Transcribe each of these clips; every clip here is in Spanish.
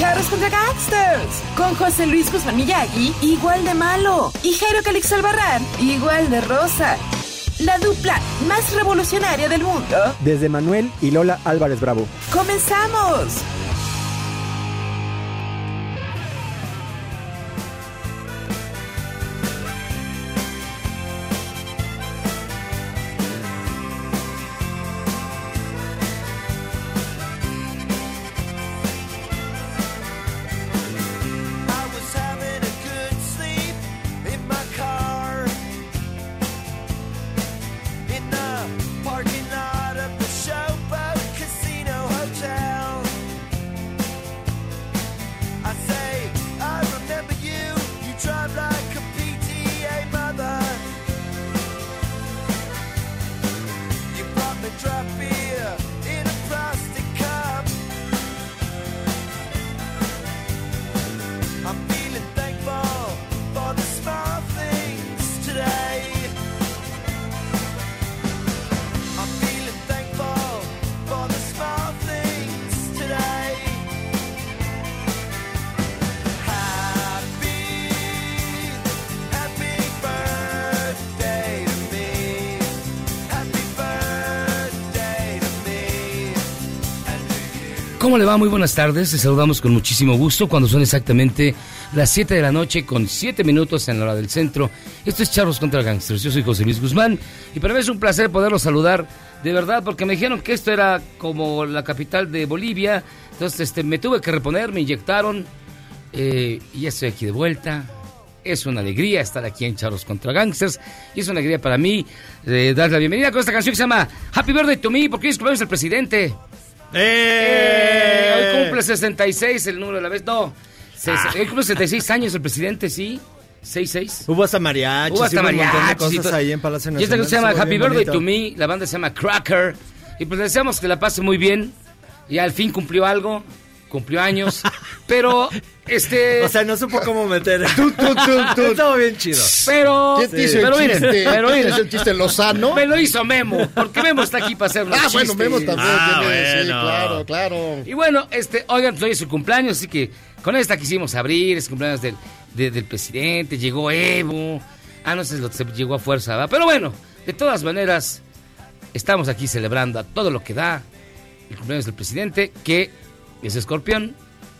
Charros contra Gangsters. Con José Luis Guzmán Miyagi, igual de malo. Y Jairo Calix Albarrán, igual de rosa. La dupla más revolucionaria del mundo. Desde Manuel y Lola Álvarez Bravo. ¡Comenzamos! ¿Cómo le va? Muy buenas tardes. Les saludamos con muchísimo gusto cuando son exactamente las 7 de la noche con 7 minutos en la hora del centro. Esto es Charlos contra Gangsters. Yo soy José Luis Guzmán y para mí es un placer poderlos saludar de verdad porque me dijeron que esto era como la capital de Bolivia. Entonces este, me tuve que reponer, me inyectaron eh, y ya estoy aquí de vuelta. Es una alegría estar aquí en Charlos contra Gangsters y es una alegría para mí eh, dar la bienvenida con esta canción que se llama Happy Birthday to Me porque es cumpleaños presidente. Eh, hoy cumple 66 el número de la vez. No, se- hoy cumple 66 años el presidente, sí. 66. Hubo hasta mariachis, Hubo hasta hubo un montón de y cosas ahí en Palacio Y Nacional. esta canción se llama Happy Birthday bonito. to Me. La banda se llama Cracker. Y pues deseamos que la pase muy bien. Y al fin cumplió algo. Cumplió años. pero, este. O sea, no supo cómo meter. Tú, tú, tú, tú. Estuvo bien chido. pero. ¿Quién te hizo el pero miren, chiste? pero ¿Quién miren. hizo el chiste Lozano? Me lo hizo Memo. Porque Memo está aquí para hacer los Ah, bueno, chistes. Memo también Ah, tiene, sí, bueno. claro, claro. Y bueno, este, oigan, pues hoy es su cumpleaños, así que con esta quisimos abrir, es cumpleaños del, de- del presidente, llegó Evo. Ah, no sé si lo- se llegó a fuerza, ¿verdad? Pero bueno, de todas maneras, estamos aquí celebrando a todo lo que da el cumpleaños del presidente, que es escorpión,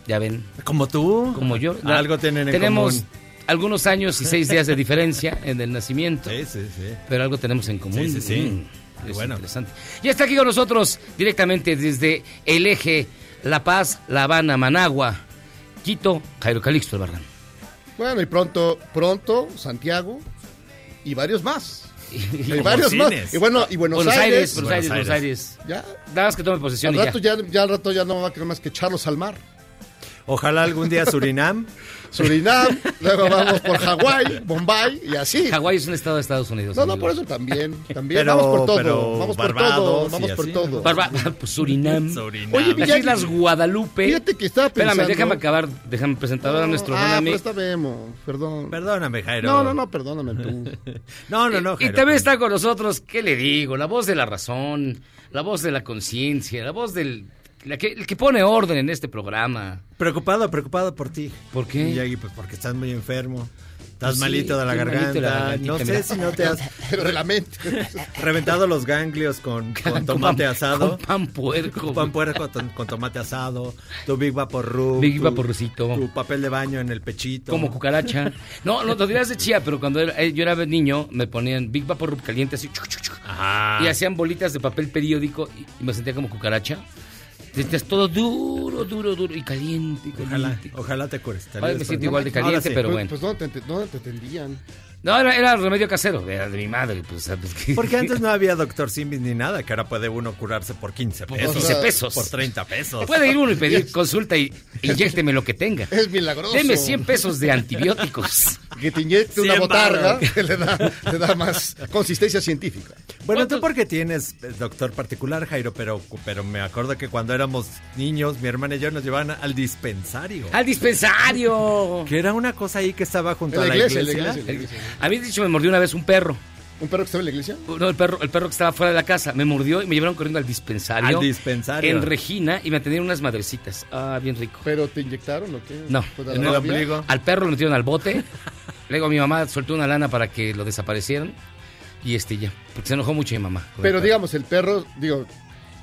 ya ven, Como tú. como yo. Algo tienen en Tenemos común. algunos años y seis días de diferencia en el nacimiento. Sí, sí, sí. Pero algo tenemos en común. Sí, sí, sí. Mm, es Bueno. interesante. Y está aquí con nosotros directamente desde el eje La Paz, La Habana, Managua, Quito, Jairo Calixto Albarrán. Bueno, y pronto, pronto, Santiago y varios más. Y Como varios más. Y bueno, y Buenos, Buenos Aires, Aires. Buenos Aires, Buenos Aires. Ya, Nada más que tome posesión al y rato ya. ya, ya al rato ya no va a quedar más que echarlos al mar. Ojalá algún día Surinam. Surinam, luego vamos por Hawái, Bombay y así. Hawái es un estado de Estados Unidos. No, no, por eso también. También Pero- vamos por todo. pero Vamos por todo. Vamos por todo. ¿no? Barba- pues, Surinam. Surinam. Oye, Las Islas Guadalupe. Fíjate que estaba pensando. Espérame, déjame acabar, déjame presentar a nuestro ah, amigo. perdón. Perdóname, Jairo. No, no, no, perdóname tú. No, no, no, Y también está con nosotros, ¿qué le digo? La voz de la razón, la voz de la conciencia, la voz del la que, el que pone orden en este programa. Preocupado, preocupado por ti. ¿Por qué? Miyagi, pues porque estás muy enfermo. Estás Pues sí, malito de la garganta. malito de la gargantita, no sé mira. si no te has Pero de la mente. reventado los ganglios con, con tomate asado. Con pan puerco. Tu pan puerco con, con tomate asado, tu Big Vapor Rub, Big tu- Vaporrucito. tu papel de baño en el pechito. Como cucaracha. No, no, lo dirías de chía, pero cuando era- eh, yo era niño me ponían Big Vapor Rub caliente así. chuc, chuc, chuc, Ajá. Y hacían bolitas de papel periódico y, y me sentía como cucaracha. Sentías todo duro, duro, duro y caliente. y Ojalá, caliente. ojalá te te Ahora me siento igual de caliente, sí. pero Pues, bueno. pues ¿dónde te, dónde te atendían? No, era, era remedio casero, era de mi madre. Pues, ¿sabes qué? Porque antes no había doctor Simbis ni nada, que ahora puede uno curarse por 15 Por pesos. 15 pesos. Por 30 pesos. Puede ir uno y pedir consulta y inyécteme lo que tenga. Es milagroso. Deme 100 pesos de antibióticos. Que te inyecte una 100 botarga que le da, le da más consistencia científica. Bueno, ¿Cuántos- tú porque tienes eh, doctor particular, Jairo, pero, pero me acuerdo que cuando éramos niños, mi hermana y yo nos llevaban al dispensario. ¡Al dispensario! Que era una cosa ahí que estaba junto a la la iglesia, iglesia. en la iglesia, en la iglesia. A mí, de hecho, me mordió una vez un perro. ¿Un perro que estaba en la iglesia? No, el perro, el perro que estaba fuera de la casa. Me mordió y me llevaron corriendo al dispensario. Al dispensario. En Regina y me atendieron unas madrecitas. Ah, bien rico. ¿Pero te inyectaron o qué? No, ¿Fue de En la el. Al perro lo metieron al bote. Luego mi mamá soltó una lana para que lo desaparecieran. Y este ya. Porque se enojó mucho mi mamá. el Pero digamos, el perro, digo,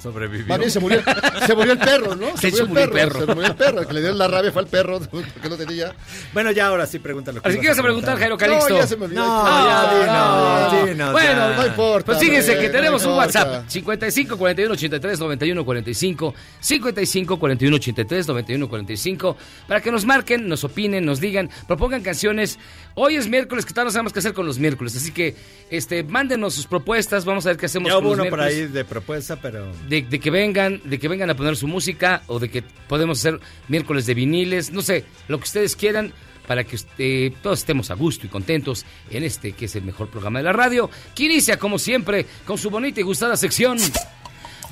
Sobrevivió. más bien se murió, se murió el perro, ¿no? Se murió el perro. Se murió el perro. El que le dio la rabia fue al perro, porque no tenía. Bueno, ya ahora sí pregúntalo. Así que ibas a preguntar, Jairo Calixto. No, ya se me olvidó. No, Ah, ya, no, dinos, no. dinos, Bueno, ya. No importa. Pues fíjense hombre, que tenemos no un. WhatsApp 55 41 83 91 45 55 41 83 91 45 para que nos marquen, nos opinen, nos digan, propongan canciones. Hoy es miércoles, que tal no sabemos qué hacer con los miércoles, así que este mándenos sus propuestas, vamos a ver qué hacemos Ya con hubo los uno por miércoles. ahí de propuesta, pero... De, de que vengan, de que vengan a poner su música o de que podemos hacer miércoles de viniles, no sé, lo que ustedes quieran para que usted- todos estemos a gusto y contentos en este que es el mejor programa de la radio, que inicia como siempre con su bonita y gustada sección.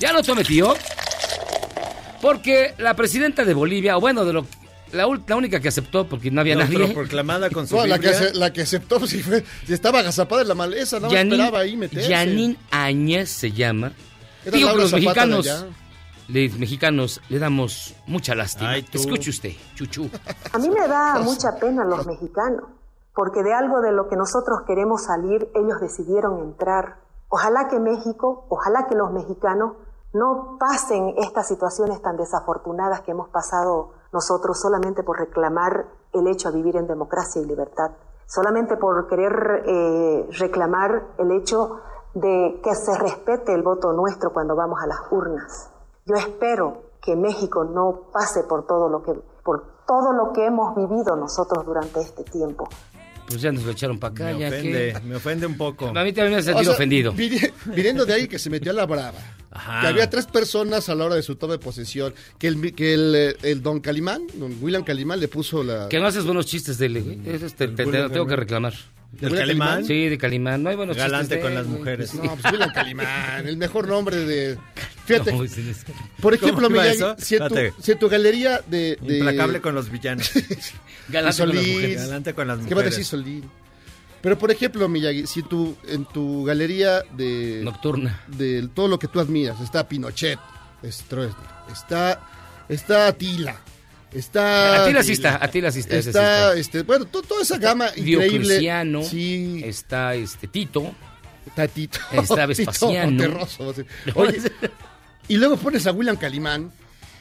¿Ya lo tome, tío? Porque la presidenta de Bolivia, o bueno, de lo la, la única que aceptó porque no había No, nadie, pero proclamada con su No, la que, Biblia. ace- la que aceptó, sí fue, sí estaba agazapada en la maleza, no Yanin, esperaba ahí meterse. Yanin Áñez se llama. Era Digo que los Zapata mexicanos, allá. le- mexicanos le damos mucha lástima. Ay. Escuche usted, chuchu. A mí me da mucha pena los mexicanos, porque de algo de lo que nosotros queremos salir, ellos decidieron entrar. Ojalá que México, ojalá que los mexicanos no pasen estas situaciones tan desafortunadas que hemos pasado nosotros solamente por reclamar el hecho de vivir en democracia y libertad, solamente por querer eh, reclamar el hecho de que se respete el voto nuestro cuando vamos a las urnas. Yo espero que México no pase por todo lo que por todo lo que hemos vivido nosotros durante este tiempo. Pues ya nos lo echaron para acá, Me ya ofende, que... me ofende un poco. A mí también me O sentido sea, ofendido. vini- Viniendo de ahí que se metió a la brava. Ajá. Que había tres personas a la hora de su toma de posesión. Que el, que el, eh, el don Calimán, don William Calimán, le puso la. Que no haces buenos chistes de él, güey. Eso te, te- te lo tengo que reclamar. ¿Del Calimán? Sí, de Calimán. No hay buenos Galante de con las mujeres. No, pues William Calimán, el mejor nombre de. Fíjate, No, por ejemplo, ¿Cómo iba Miyagi, eso? si, en tu, si en tu galería de. de Implacable con los villanos. Galante con las mujeres. Galante con las ¿Qué va a decir Solín? Pero por ejemplo, Miyagi, si tú en tu galería de. Nocturna. de todo lo que tú admiras. Está Pinochet, está, está Atila, está... Atila sí está, Atila sí está, sí Está, está. este, bueno, to- toda esa gama increíble. Diocleciano. Sí, Está este Tito. está Tito. Está Vespasiano. Oye, y luego pones a William Calimán,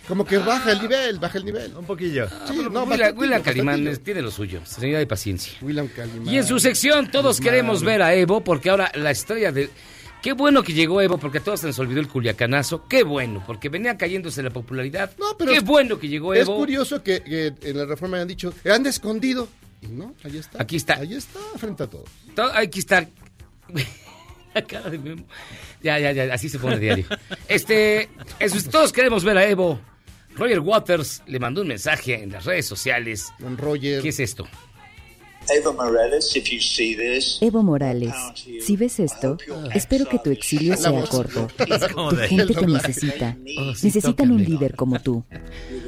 como que baja el nivel, baja el nivel. Un poquillo. Sí, no, William, Calimán es- tiene lo suyo, señora de paciencia. William Calimán. Y en su sección todos queremos ver a Evo porque ahora la estrella de... Qué bueno que llegó Evo porque a todos se nos olvidó el culiacanazo. Qué bueno, porque venía cayéndose la popularidad. No, pero Qué es- bueno que llegó Es Evo. curioso que, que en la reforma hayan dicho, anda escondido. Y no, ahí está. Aquí está. Ahí está, frente a todos. De Memo. Ya, ya, ya, así se pone diario. Este, es, todos queremos ver a Evo. Roger Waters le mandó un mensaje en las redes sociales. Don Roger. ¿Qué es esto? Evo Morales, si ves esto, espero que tu exilio sea corto. Tu de- gente te necesita. Necesitan un líder como tú.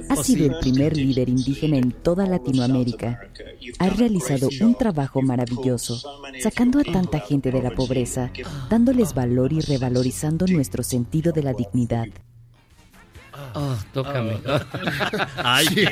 Has sido el primer líder indígena en toda Latinoamérica. Has realizado un trabajo maravilloso, sacando a tanta gente de la pobreza, dándoles valor y revalorizando nuestro sentido de la dignidad. Oh, tócame. Ay, Sí,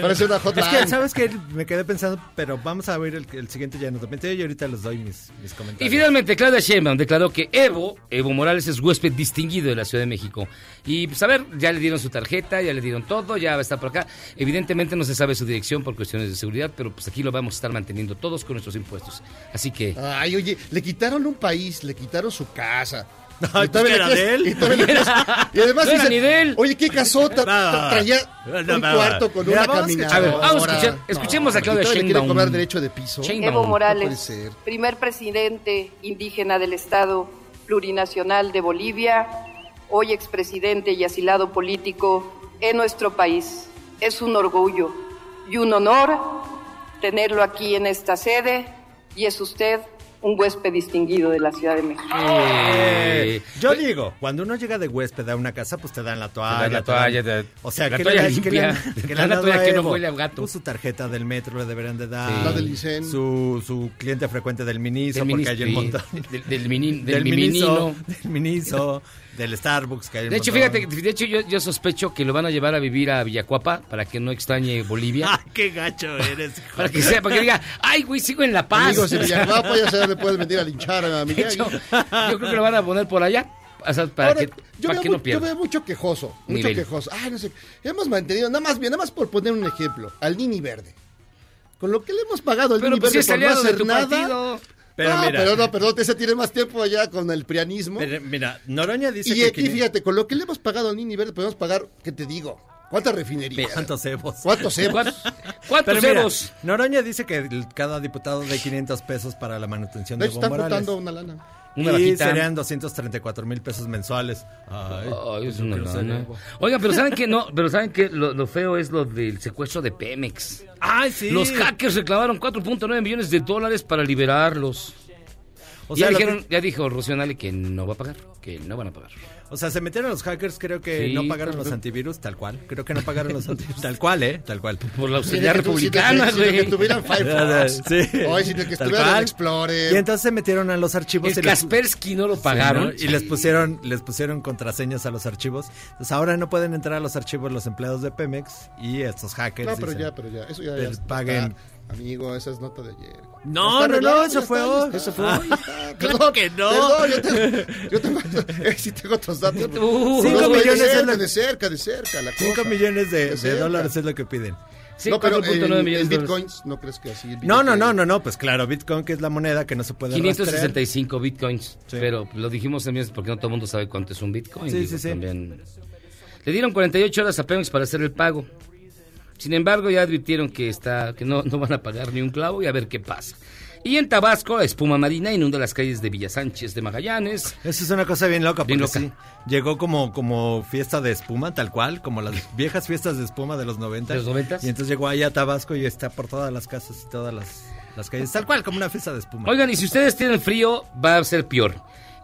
parecía una Es hotline. que, ¿sabes qué? Me quedé pensando, pero vamos a ver el, el siguiente ya nos y ahorita les doy mis, mis Y comentarios. finalmente, Claudia Sheinbaum declaró que Evo, Evo Morales es huésped distinguido de la Ciudad de México. Y pues a ver, ya le dieron su tarjeta, ya le dieron todo, ya va a estar por acá. Evidentemente no se sabe su dirección por cuestiones de seguridad, pero pues aquí lo vamos a estar manteniendo todos con nuestros impuestos. Así que... Ay, oye, le quitaron un país, le quitaron su casa. Y todavía ¿que era de él? Y, y además No era ni de él. oye, ¿qué casota? No. Traía No, un no, cuarto con Mira, una vamos a caminadora. escuchar- a ver, vamos a escuchar- escuchemos a Claudia Sheinbaum. cobrar derecho de piso. Evo Morales, primer presidente indígena del Estado plurinacional de Bolivia, hoy expresidente y asilado político en nuestro país. Es un orgullo y un honor tenerlo aquí en esta sede y es usted un huésped distinguido de la Ciudad de México. Eh, yo digo, cuando uno llega de huésped a una casa, pues te dan la toalla. dan la te dan- toalla, te- o sea, la que toalla le, limpia, que le le dan la toalla que no huele a gato. Pues su tarjeta del metro le deberían de dar. Sí. La del ICEN. Su, su cliente frecuente del Miniso, Del porque hay un montón. del- del mini- del del Miniso, del Miniso, del Starbucks que hay De hecho, fíjate, de hecho yo, yo sospecho que lo van a llevar a vivir a Villacuapa para que no extrañe Bolivia. ¡Ay, qué gacho eres! hijo Para que sea, para que diga, ay, güey, sigo en La Paz. Amigos de Villaguapa, ya se le puedes venir a linchar a Miguel. hecho, yo creo que lo van a poner por allá. O sea, para Ahora, que, yo, para veo, que no yo veo mucho quejoso, mucho Nivel. quejoso. Ay, no sé, hemos mantenido, nada más bien, nada más por poner un ejemplo, al Nini Verde. Con lo que le hemos pagado al Pero Nini pues si Verde es por no hacer nada. partido. Pero mira. pero no, perdón, ese tiene más tiempo allá con el prianismo. Pero, mira, Noroña dice y, que... y quini- fíjate, con lo que le hemos pagado al Nini Verde, podemos pagar, ¿qué te digo? ¿Cuántas refinerías? ¿Cuántos cebos? ¿Cuántos cebos? ¿Cuántos, cebos? Noroña dice que cada diputado de 500 pesos para la manutención De de están Morales. una lana. Una y bajita. serían 234 mil pesos mensuales. Ay, Ay, es una lana. Oigan, pero ¿saben qué? No, pero ¿saben qué? Lo, lo feo es lo del secuestro de Pemex. Ay, sí. Los hackers reclamaron 4.9 millones de dólares para liberarlos. O ya, sea, lo dijeron, que- ya dijo Rocío Nale que no va a pagar, que no van a pagar. O sea, se metieron los hackers, creo que Sí, no pagaron los antivirus, tal cual. Creo que no pagaron los antivirus. tal cual, ¿eh? Tal cual. Por la que- republicana, sin que güey. tuvieran Firefox. Sí. Ay, sin que estuvieran Explorer. Y entonces se metieron a los archivos El y Kaspersky no lo Sí, pagaron. ¿no? Y les pusieron, les pusieron contraseñas a los archivos. Entonces ahora no pueden entrar a los archivos los empleados de Pemex y estos hackers. No, pero dicen, ya, pero ya. Eso ya, Les ya está. paguen. Amigo, esa es nota de ayer. No, no, no, eso fue hoy. Eso fue hoy. Claro que no. Perdón, yo tengo, yo tengo, eh, sí tengo otros datos. Uh, Cinco No, millones de cerca, lo- de cerca, de cerca. La 5 cosa. millones de, De de dólares es lo que piden. Sí, no, pero 4.9 en, millones en de dólares. bitcoins, ¿no crees que así? No, no, no, no, no, pues claro, Bitcoin que es la moneda que no se puede rastrear. 565 bitcoins. Sí. Pero lo dijimos también porque no todo el mundo sabe cuánto es un bitcoin. Sí, digo, sí, sí. también. Le dieron 48 horas a Pemex para hacer el pago. Sin embargo, ya advirtieron que está que no, no van a pagar ni un clavo y a ver qué pasa. Y en Tabasco, la espuma marina inunda las calles de Villa Sánchez de Magallanes. Eso es una cosa bien loca, porque Bien loca. sí, llegó como, como fiesta de espuma, tal cual, como las viejas fiestas de espuma de los 90. ¿De los 90s? Y entonces llegó ahí a Tabasco y está por todas las casas y todas las, las calles, tal cual, como una fiesta de espuma. Oigan, y si ustedes tienen frío, va a ser peor.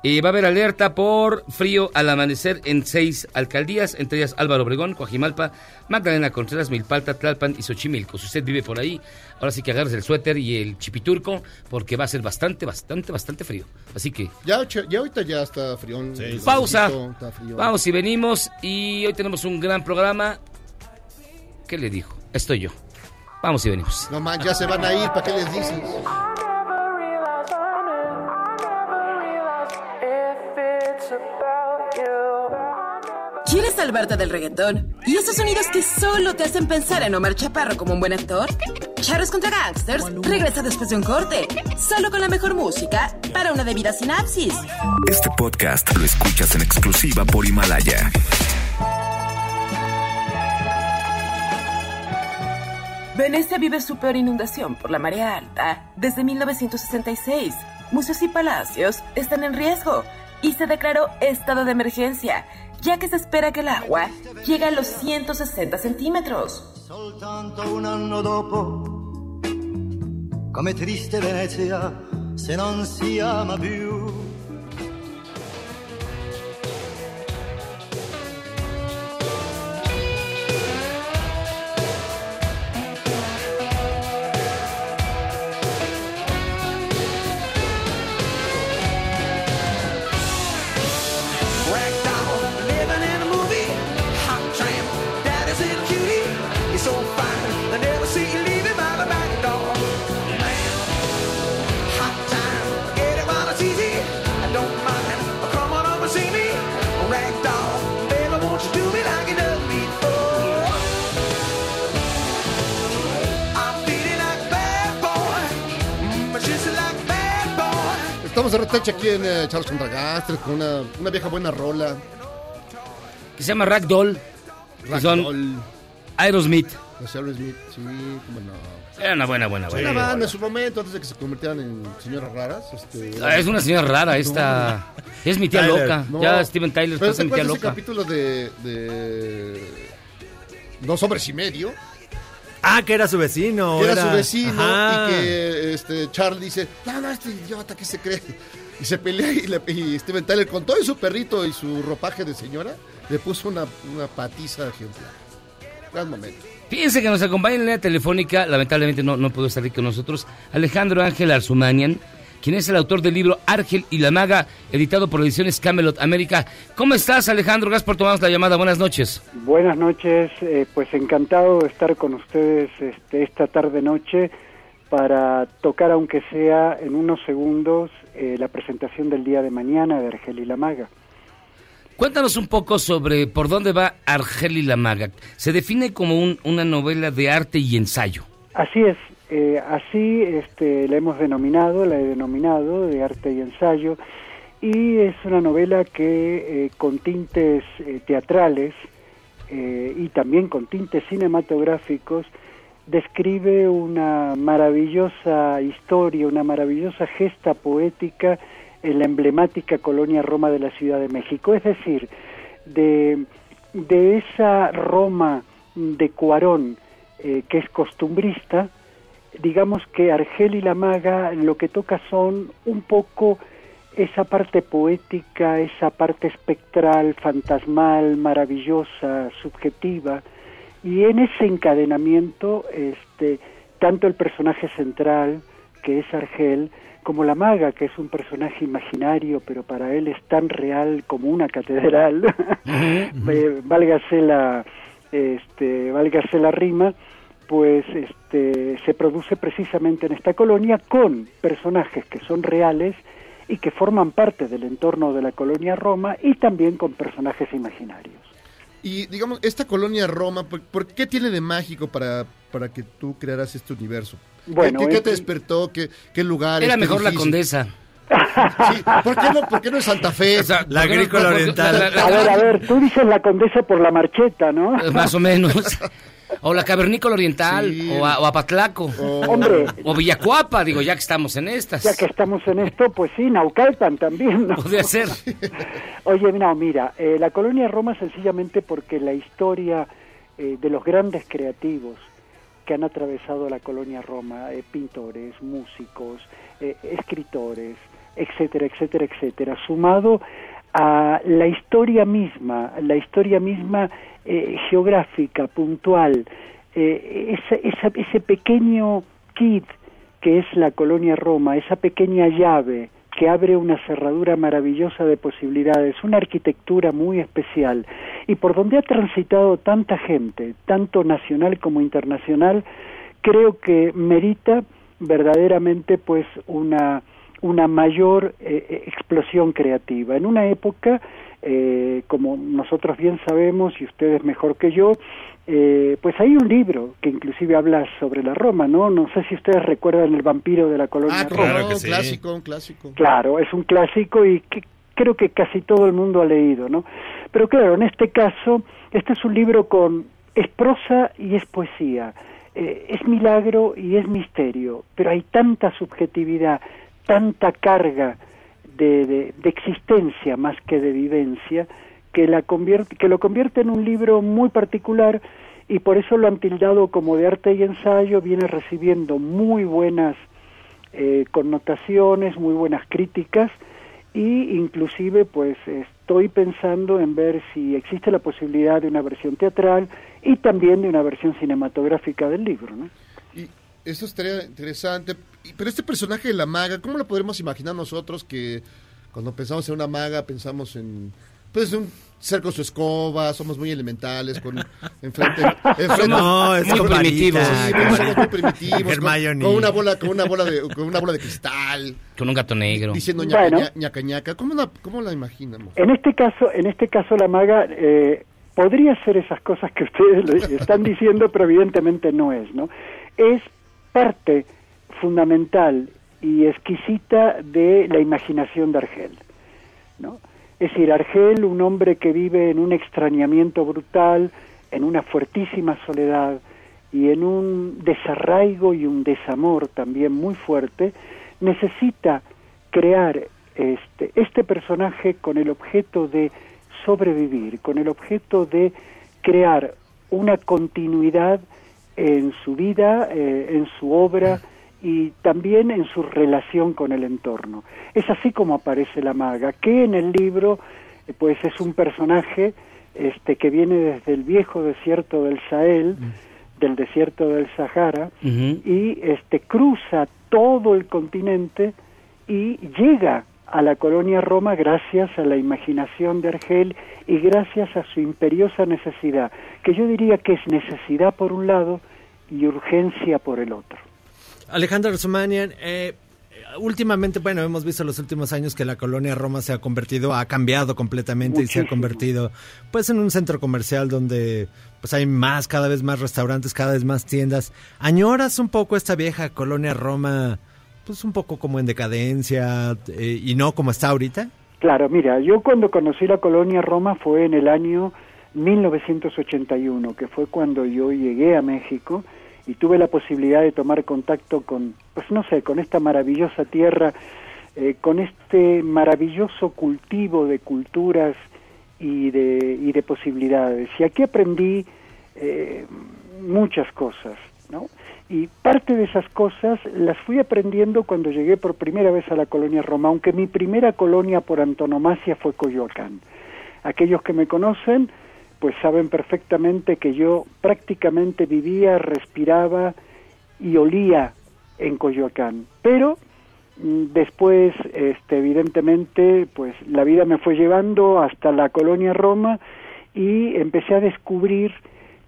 Eh, va a haber alerta por frío al amanecer en seis alcaldías, entre ellas Álvaro Obregón, Coajimalpa, Magdalena Contreras, Milpalta, Tlalpan y Xochimilco. Si usted vive por ahí, ahora sí que agarres el suéter y el chipiturco, porque va a ser bastante, bastante, bastante frío. Así que Ya, ya ahorita ya está el pausa. está frío. Vamos y venimos. Y hoy tenemos un gran programa. ¿Qué le dijo? Estoy yo. Vamos y venimos. No man, ya se van a ir, ¿para qué les dices? ¿Quieres salvarte del reggaetón? ¿Y esos sonidos que solo te hacen pensar en Omar Chaparro como un buen actor? Charros contra Gangsters regresa después de un corte, solo con la mejor música para una debida sinapsis. Este podcast lo escuchas en exclusiva por Himalaya. Venecia vive su peor inundación por la marea alta desde 1966. Museos y palacios están en riesgo y se declaró estado de emergencia, ya que se espera que el agua llegue a los 160 centímetros. Soltanto un anno dopo, come triste Venezia, se non si ama più. Retache aquí en eh, Charles contra Gastres con una, una vieja buena rola. Que se llama Ragdoll. Que son Aerosmith. Los Aerosmith, sí, cómo no. Era una buena, buena, Una buena. banda en su momento, antes de que se convirtieran en señoras raras. Este, Ah, es una señora rara esta. Es mi tía Tyler. loca. No. Ya Steven Tyler ¿te mi tía loca. capítulo de, de Dos hombres y medio? Ah, que era su vecino. que era, su vecino Ajá. y que este, Charles dice, no, no, este idiota, ¿qué se cree? Y se pelea y, le- y Steven Tyler con todo y su perrito y su ropaje de señora, le puso una, una patiza ejemplar. Gran momento. Fíjense que nos acompaña en línea telefónica, lamentablemente no, no pudo estar aquí con nosotros, Alejandro Ángel Arzumanian, quien es el autor del libro Argel y la Maga, editado por Ediciones Camelot América. ¿Cómo estás, Alejandro? Gracias por tomarnos la llamada. Buenas noches. Buenas noches, eh, pues encantado de estar con ustedes este, esta tarde-noche para tocar, aunque sea en unos segundos, eh, la presentación del día de mañana de Argel y la Maga. Cuéntanos un poco sobre por dónde va Argel y la Maga. Se define como un- una novela de arte y ensayo. Así es, eh, así este, la hemos denominado, la he denominado de arte y ensayo, y es una novela que eh, con tintes eh, teatrales y también con tintes cinematográficos describe una maravillosa historia, una maravillosa gesta poética en la emblemática colonia Roma de la Ciudad de México, es decir, de, de esa Roma de Cuarón que es costumbrista, digamos que Argel y la Maga lo que toca son un poco esa parte poética, esa parte espectral, fantasmal, maravillosa, subjetiva, y en ese encadenamiento, este, tanto el personaje central, que es Argel, como la maga, que es un personaje imaginario, pero para él es tan real como una catedral, eh, válgase la, este, válgase la rima, pues este, se produce precisamente en esta colonia con personajes que son reales y que forman parte del entorno de la colonia Roma y también con personajes imaginarios. Y digamos, esta colonia Roma, ¿por, por qué tiene de mágico para, para que tú crearas este universo? ¿Qué- Bueno, ¿Qué, qué es- te despertó? ¿Qué, qué lugares? Era mejor la condesa. Sí, ¿por, qué no, ¿Por qué no es Santa Fe? La ¿por qué no- agrícola oriental. la- la- A ver, a ver, tú dices la condesa por la marcheta, ¿no? Más o menos. O la Cavernícola Oriental, o, a, o Apatlaco, Hombre. o Villacuapa, digo, ya que estamos en estas. Ya que estamos en esto, pues sí, Naucalpan también, ¿no? Podría ser. Oye, no, mira, eh, la colonia Roma sencillamente porque la historia eh, de los grandes creativos que han atravesado la colonia Roma, eh, pintores, músicos, eh, escritores, etcétera, etcétera, etcétera, sumado a la historia misma, la historia misma eh, geográfica, puntual, eh, esa- esa- ese pequeño kit que es la colonia Roma, esa pequeña llave que abre una cerradura maravillosa de posibilidades, una arquitectura muy especial y por donde ha transitado tanta gente, tanto nacional como internacional, creo que merita verdaderamente pues una una mayor eh, eh, explosión creativa. En una época, eh, como nosotros bien sabemos y ustedes mejor que yo, eh, pues hay un libro que inclusive habla sobre la Roma, ¿no? No sé si ustedes recuerdan El vampiro de la colonia Ah, Roma. claro, un clásico, un clásico. Claro, es un clásico y que creo que casi todo el mundo ha leído, ¿no? Pero claro, en este caso, este es un libro con es prosa y es poesía, eh, es milagro y es misterio, pero hay tanta subjetividad, tanta carga de, de, existencia más que de vivencia que la convierte que lo convierte en un libro muy particular y por eso lo han tildado como de arte y ensayo viene recibiendo muy buenas eh, connotaciones muy buenas críticas y inclusive pues estoy pensando en ver si existe la posibilidad de una versión teatral y también de una versión cinematográfica del libro eso estaría interesante. Y- Pero este personaje de la maga, ¿cómo lo podremos imaginar nosotros que cuando pensamos en una maga pensamos en pues un ser con su escoba, somos muy elementales, con enfrente, enfrente- No, es muy primitivos. Sí, muy primitivos, con, una bola, con una bola de, con una bola de cristal, Con un gato negro. diciendo ñaca, Bueno. ña- ñaca, ñaca. ¿Cómo la, cómo la imaginamos? En este caso, en este caso la maga eh, podría ser esas cosas que ustedes le están diciendo, pero evidentemente no es, ¿no? Es parte fundamental y exquisita de la imaginación de Argel, ¿no? Es decir, Argel, un hombre que vive en un extrañamiento brutal, en una fuertísima soledad y en un desarraigo y un desamor también muy fuerte, necesita crear este, este personaje con el objeto de sobrevivir, con el objeto de crear una continuidad en su vida, eh, en su obra y también en su relación con el entorno. Es así como aparece la maga, que en el libro eh, pues es un personaje este que viene desde el viejo desierto del Sahel, del desierto del Sahara y este cruza todo el continente y llega a la colonia Roma gracias a la imaginación de Argel y gracias a su imperiosa necesidad, que yo diría que es necesidad por un lado y urgencia por el otro. Alejandro Sumanian, eh, últimamente, bueno, hemos visto en los últimos años que la colonia Roma se ha convertido, ha cambiado completamente y se ha convertido, pues, en un centro comercial donde, pues, hay más, cada vez más restaurantes, cada vez más tiendas. ¿Añoras un poco esta vieja colonia Roma, pues, un poco como en decadencia eh, y no como está ahorita? Claro, mira, yo cuando conocí la colonia Roma fue en el año 1981, que fue cuando yo llegué a México y tuve la posibilidad de tomar contacto con, pues no sé, con esta maravillosa tierra, eh, con este maravilloso cultivo de culturas y de, y de posibilidades. Y aquí aprendí eh, muchas cosas, ¿no? Y parte de esas cosas las fui aprendiendo cuando llegué por primera vez a la colonia Roma, aunque mi primera colonia por antonomasia fue Coyoacán. Aquellos que me conocen, pues saben perfectamente que yo prácticamente vivía, respiraba y olía en Coyoacán. Pero mm, después, este, evidentemente, pues la vida me fue llevando hasta la colonia Roma y empecé a descubrir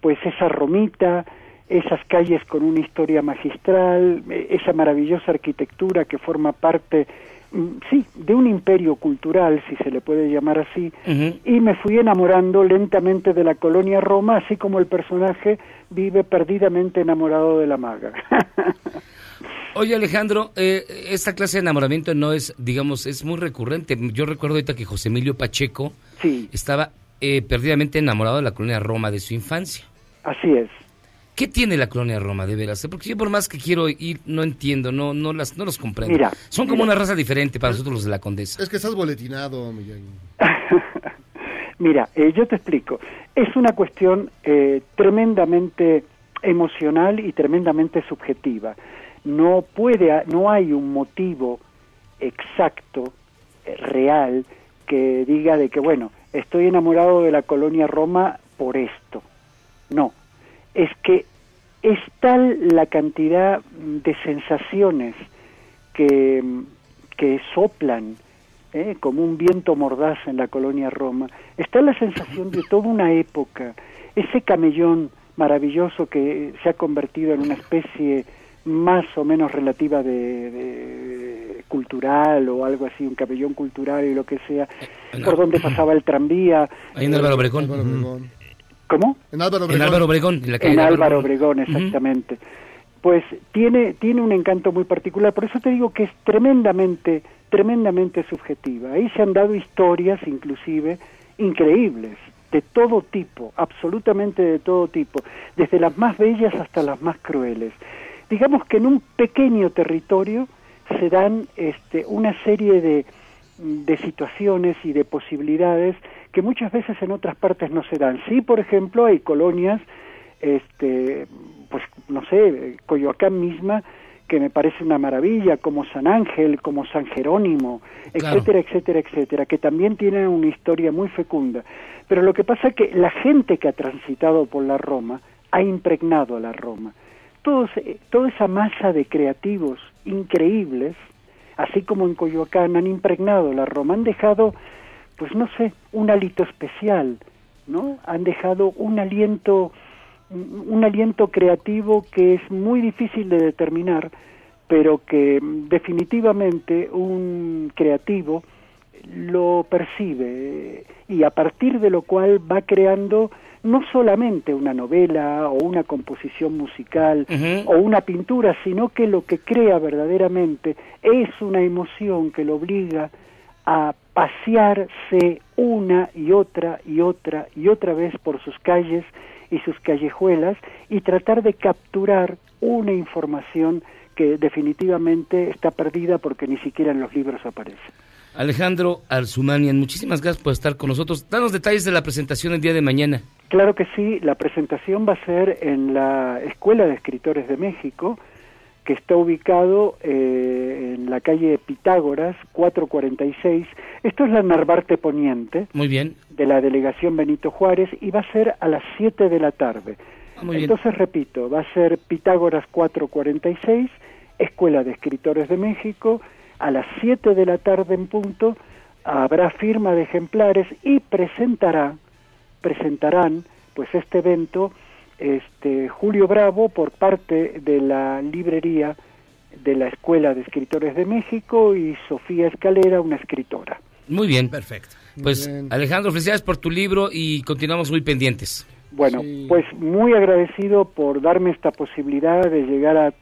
pues esa romita, esas calles con una historia magistral, eh, esa maravillosa arquitectura que forma parte, mm, sí, de un imperio cultural, si se le puede llamar así, y me fui enamorando lentamente de la colonia Roma, así como el personaje vive perdidamente enamorado de la maga. Oye Alejandro, eh, esta clase de enamoramiento no es, digamos, es muy recurrente. Yo recuerdo ahorita que José Emilio Pacheco estaba eh, perdidamente enamorado de la colonia Roma de su infancia. Así es. ¿Qué tiene la colonia Roma de veras? Porque yo por más que quiero ir, no entiendo, no, no las, no los comprendo. Mira, Son como mira. una raza diferente para nosotros los de la Condesa. Es que estás boletinado, Miyagi. Mira, eh, yo te explico. Es una cuestión eh, tremendamente emocional y tremendamente subjetiva. No puede, no hay un motivo exacto, eh, real, que diga de que bueno, estoy enamorado de la colonia Roma por esto. No, es que es tal la cantidad de sensaciones que, que soplan ¿eh? como un viento mordaz en la colonia Roma. Está la sensación de toda una época, ese camellón maravilloso que se ha convertido en una especie más o menos relativa de, de cultural o algo así, un camellón cultural y lo que sea, por donde pasaba el tranvía. Ahí en Álvaro Obregón. ¿Cómo? En Álvaro En Obregón. Álvaro Obregón, en la calle En de Álvaro Obregón, exactamente. Pues tiene, tiene un encanto muy particular, por eso te digo que es tremendamente, tremendamente subjetiva. Ahí se han dado historias, inclusive, increíbles, de todo tipo, absolutamente de todo tipo, desde las más bellas hasta las más crueles. Digamos que en un pequeño territorio se dan este, una serie de, de situaciones y de posibilidades que muchas veces en otras partes no se dan. Sí, por ejemplo, hay colonias, este, pues no sé, Coyoacán misma, que me parece una maravilla, como San Ángel, como San Jerónimo, Claro. etcétera, etcétera, etcétera, que también tienen una historia muy fecunda. Pero lo que pasa es que la gente que ha transitado por la Roma ha impregnado a la Roma. Todos, eh, toda esa masa de creativos increíbles, así como en Coyoacán, han impregnado la Roma, han dejado pues no sé, un hálito especial, ¿no? Han dejado un aliento, un aliento creativo que es muy difícil de determinar, pero que definitivamente un creativo lo percibe y a partir de lo cual va creando no solamente una novela o una composición musical o una pintura, sino que lo que crea verdaderamente es una emoción que lo obliga a pasearse una y otra y otra y otra vez por sus calles y sus callejuelas y tratar de capturar una información que definitivamente está perdida porque ni siquiera en los libros aparece. Alejandro Arzumanian, muchísimas gracias por estar con nosotros. Danos detalles de la presentación el día de mañana. Claro que sí, la presentación va a ser en la Escuela de Escritores de México, que está ubicado eh, en la calle Pitágoras 446. Esto es la Narvarte Poniente. Muy bien. De la delegación Benito Juárez y va a ser a las 7 de la tarde. Ah, muy bien. Entonces, repito, va a ser Pitágoras 446, Escuela de Escritores de México, a las 7 de la tarde en punto, habrá firma de ejemplares y presentará, presentarán, pues este evento, este Julio Bravo por parte de la librería de la Escuela de Escritores de México y Sofía Escalera, una escritora. Muy bien. Perfecto. Pues Alejandro, felicidades por tu libro y continuamos muy pendientes. Bueno, pues muy agradecido por darme esta posibilidad de llegar a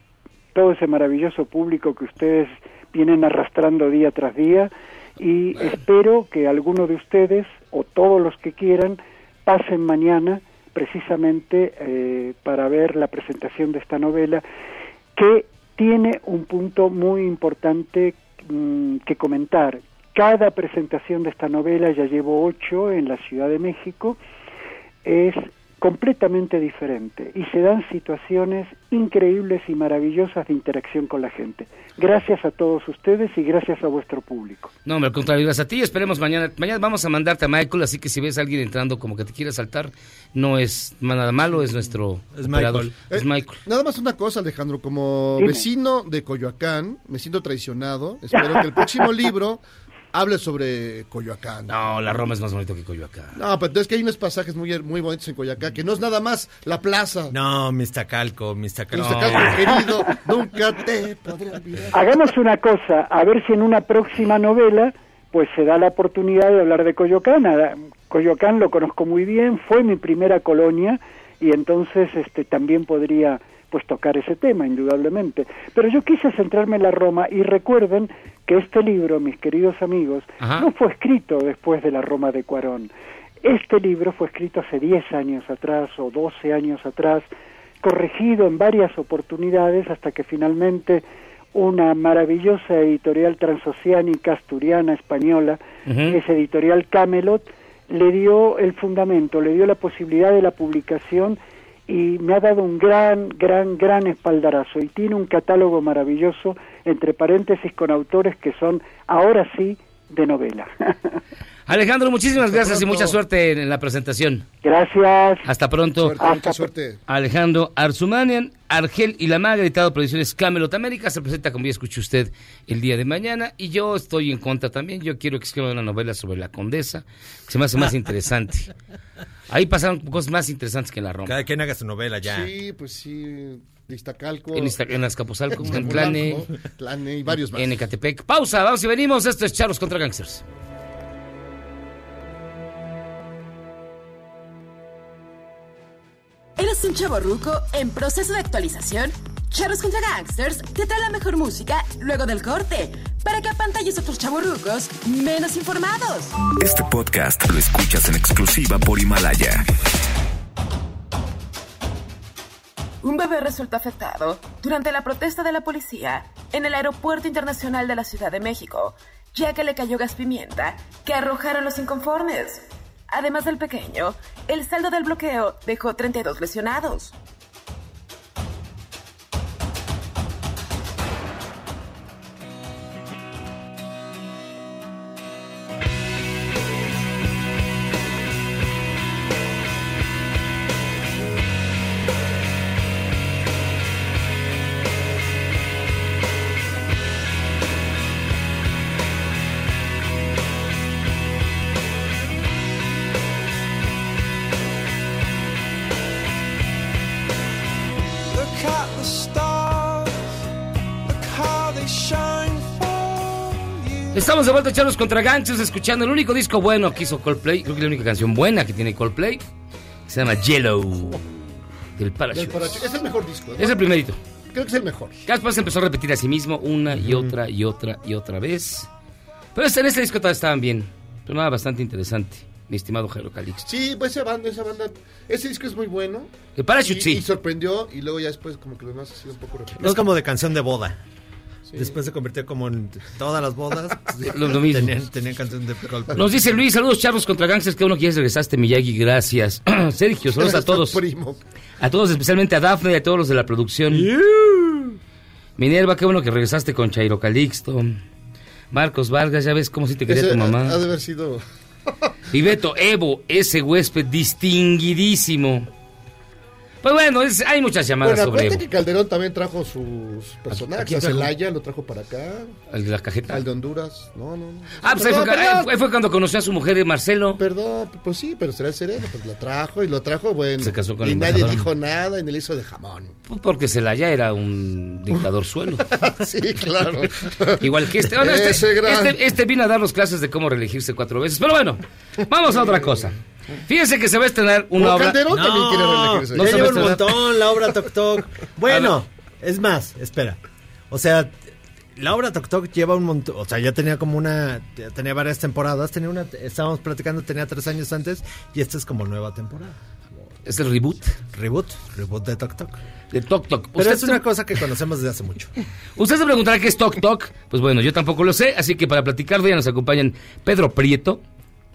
todo ese maravilloso público que ustedes vienen arrastrando día tras día y espero que alguno de ustedes o todos los que quieran pasen mañana precisamente eh, para ver la presentación de esta novela que tiene un punto muy importante mm, que comentar. Cada presentación de esta novela, ya llevo ocho en la Ciudad de México, es completamente diferente y se dan situaciones increíbles y maravillosas de interacción con la gente. Gracias a todos ustedes y gracias a vuestro público. No, me contrario, gracias a ti. Esperemos mañana. Mañana vamos a mandarte a Michael, así que si ves a alguien entrando como que te quiere saltar, no es nada malo, es nuestro Es operador. Michael. Es Eh, Michael. Nada más una cosa, Alejandro, como Dime. vecino de Coyoacán, me siento traicionado. Espero que el próximo libro hable sobre Coyoacán. No, la Roma es más bonito que Coyoacán. No, pero es que hay unos pasajes muy, muy bonitos en Coyoacán, que no es nada más la plaza. No, Mistacalco, Mistacalco. Nuestro calco querido, nunca te podré olvidar. Hagamos una cosa, a ver si en una próxima novela pues se da la oportunidad de hablar de Coyoacán. A- Coyoacán lo conozco muy bien, fue mi primera colonia y entonces este también podría pues tocar ese tema indudablemente. Pero yo quise centrarme en la Roma y recuerden que este libro, mis queridos amigos, Ajá. no fue escrito después de la Roma de Cuarón. Este libro fue escrito hace 10 años atrás o 12 años atrás, corregido en varias oportunidades hasta que finalmente una maravillosa editorial transoceánica, asturiana, española, que es editorial Camelot, le dio el fundamento, le dio la posibilidad de la publicación y me ha dado un gran, gran, gran espaldarazo y tiene un catálogo maravilloso, entre paréntesis, con autores que son, ahora sí, de novela. Alejandro, muchísimas Hasta gracias y mucha suerte en la presentación. Gracias. Hasta pronto. Suerte, mucha suerte. Alejandro Arzumanian, Argel y la Maga, editado por Ediciones Camelot América, se presenta, como ya escuchó usted, el día de mañana. Y yo estoy en contra también. Yo quiero que escriba una novela sobre la condesa, que se me hace más interesante. Ahí pasaron cosas más interesantes que en la Roma. Cada quien haga su novela ya. Sí, pues sí, de Iztacalco. En, en Azcapotzalco, en Tlane, Tlane y varios más. en Ecatepec. Pausa, vamos y venimos. Esto es Charlos contra Gangsters. ¿Eres un chavo ruco en proceso de actualización? Charros contra Gangsters te trae la mejor música luego del corte para que apantalles a otros chavorrucos menos informados. Este podcast lo escuchas en exclusiva por Himalaya. Un bebé resultó afectado durante la protesta de la policía en el Aeropuerto Internacional de la Ciudad de México, ya que le cayó gas pimienta que arrojaron los inconformes. Además del pequeño, el saldo del bloqueo dejó 32 lesionados. Estamos de vuelta a echarnos contra Gangsters escuchando el único disco bueno que hizo Coldplay. Creo que la única canción buena que tiene Coldplay. Se llama Yellow. Del Parachute. Del Parachute. Es el mejor disco. ¿no? Es el primerito. Creo que es el mejor. Ya después se empezó a repetir a sí mismo una y otra y otra y otra vez. Pero este- en este disco todavía estaban bien. Sonaba bastante interesante, mi estimado Jairo Calixto. Sí, pues esa banda, esa banda, ese disco es muy bueno. El Parachute, y, sí. Y sorprendió y luego ya después como que lo demás ha sido un poco repetido. Es como de canción de boda. Después se convirtió como en todas las bodas. Lo- lo mismo. Tenían, tenían canción de. Nos dice Luis, saludos charros contra gangsters, que uno quieres regresaste, Miyagi, gracias. Sergio, saludos a todos. Primo. A todos, especialmente a Dafne y a todos los de la producción. Minerva, qué bueno que regresaste con Chairo Calixto. Marcos Vargas, ya ves cómo si te quería Ese tu mamá. Ha de haber sido... Y Beto Evo, ese huésped distinguidísimo. Pues bueno, es- hay muchas llamadas Bueno, sobre que Calderón también trajo sus personajes. A? Celaya lo trajo para acá. ¿El de la cajeta? Al de Honduras. No, no, no. Ah, pues ahí Perdón, fue, perdón. ahí fue- fue cuando conoció a su mujer, eh, Marcelo. Perdón, pues sí, pero será el sereno. Pues lo trajo y lo trajo, bueno. Se casó con y el nadie embajador. dijo nada y ni le hizo de jamón. Pues Porque Celaya era un dictador suelo. sí, claro. Igual que este. Bueno, este, gran- este- este vino a darnos clases de cómo reelegirse cuatro veces. Pero bueno, vamos a otra cosa. Fíjense que se va a estrenar una obra. Calderón también quiere reelegirse. no ya a lleva un montón la obra Tok Tok. Bueno, es más, espera. O sea, la obra Tok Tok lleva un montón. O sea, ya tenía como una. ya tenía varias temporadas. Tenía una. Estábamos platicando, tenía tres años antes. Y esta es como nueva temporada. Es el reboot. Reboot. Reboot de Tok Tok. De Tok Tok. Pero es una cosa que conocemos desde hace mucho. Usted se preguntará qué es Tok Tok. Pues bueno, yo tampoco lo sé. Así que para platicar ya nos acompañan Pedro Prieto.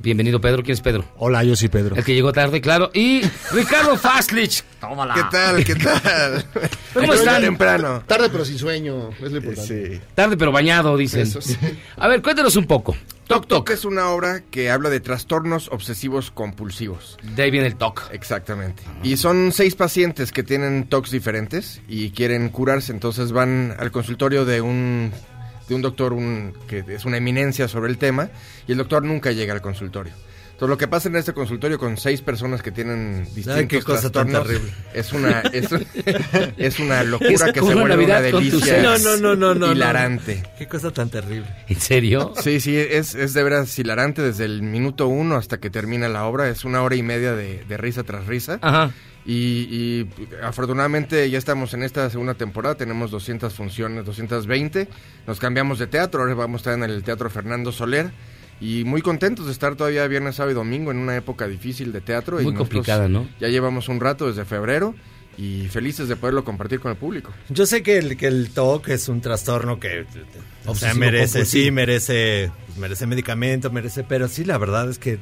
Bienvenido, Pedro. ¿Quién es Pedro? Hola, yo soy Pedro. El que llegó tarde, claro. Y Ricardo Fastlich. Tómala. ¿Qué tal? ¿Qué tal? ¿Cómo están? temprano. Tarde pero sin sueño, es lo importante. Sí. Tarde pero bañado, dicen. Eso sí. A ver, cuéntanos un poco. Tok Tok es una obra que habla de trastornos obsesivos compulsivos. De ahí viene el TOC. Exactamente. Y son seis pacientes que tienen TOCs diferentes y quieren curarse, entonces van al consultorio de un de un doctor un, que es una eminencia sobre el tema y el doctor nunca llega al consultorio. Entonces lo que pasa en este consultorio con seis personas que tienen distintos qué cosa tan terrible. es una es, un- es una locura Es que se vuelve Navidad una delicia No, no, no, no, no, no. hilarante. Qué cosa tan terrible. ¿En serio? Sí, sí, es, es de veras hilarante desde el minuto uno hasta que termina la obra. Es una hora y media de, de risa tras risa. Ajá. Y, y afortunadamente ya estamos en esta segunda temporada, tenemos 200 funciones, 220. Nos cambiamos de teatro, ahora vamos a estar en el Teatro Fernando Soler. Y muy contentos de estar todavía viernes, sábado y domingo en una época difícil de teatro. Muy complicada, ¿no? Ya llevamos un rato desde febrero y felices de poderlo compartir con el público. Yo sé que el, que el TOC es un trastorno que o sea, merece, compulsivo. sí, merece, pues, merece medicamento, merece, pero sí, la verdad es que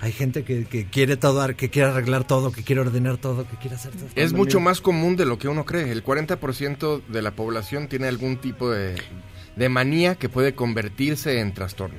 hay gente que, que quiere todo, que quiere arreglar todo, que quiere ordenar todo, que quiere hacer todo. Es mucho más común de lo que uno cree. El 40% de la población tiene algún tipo de, de manía que puede convertirse en trastorno.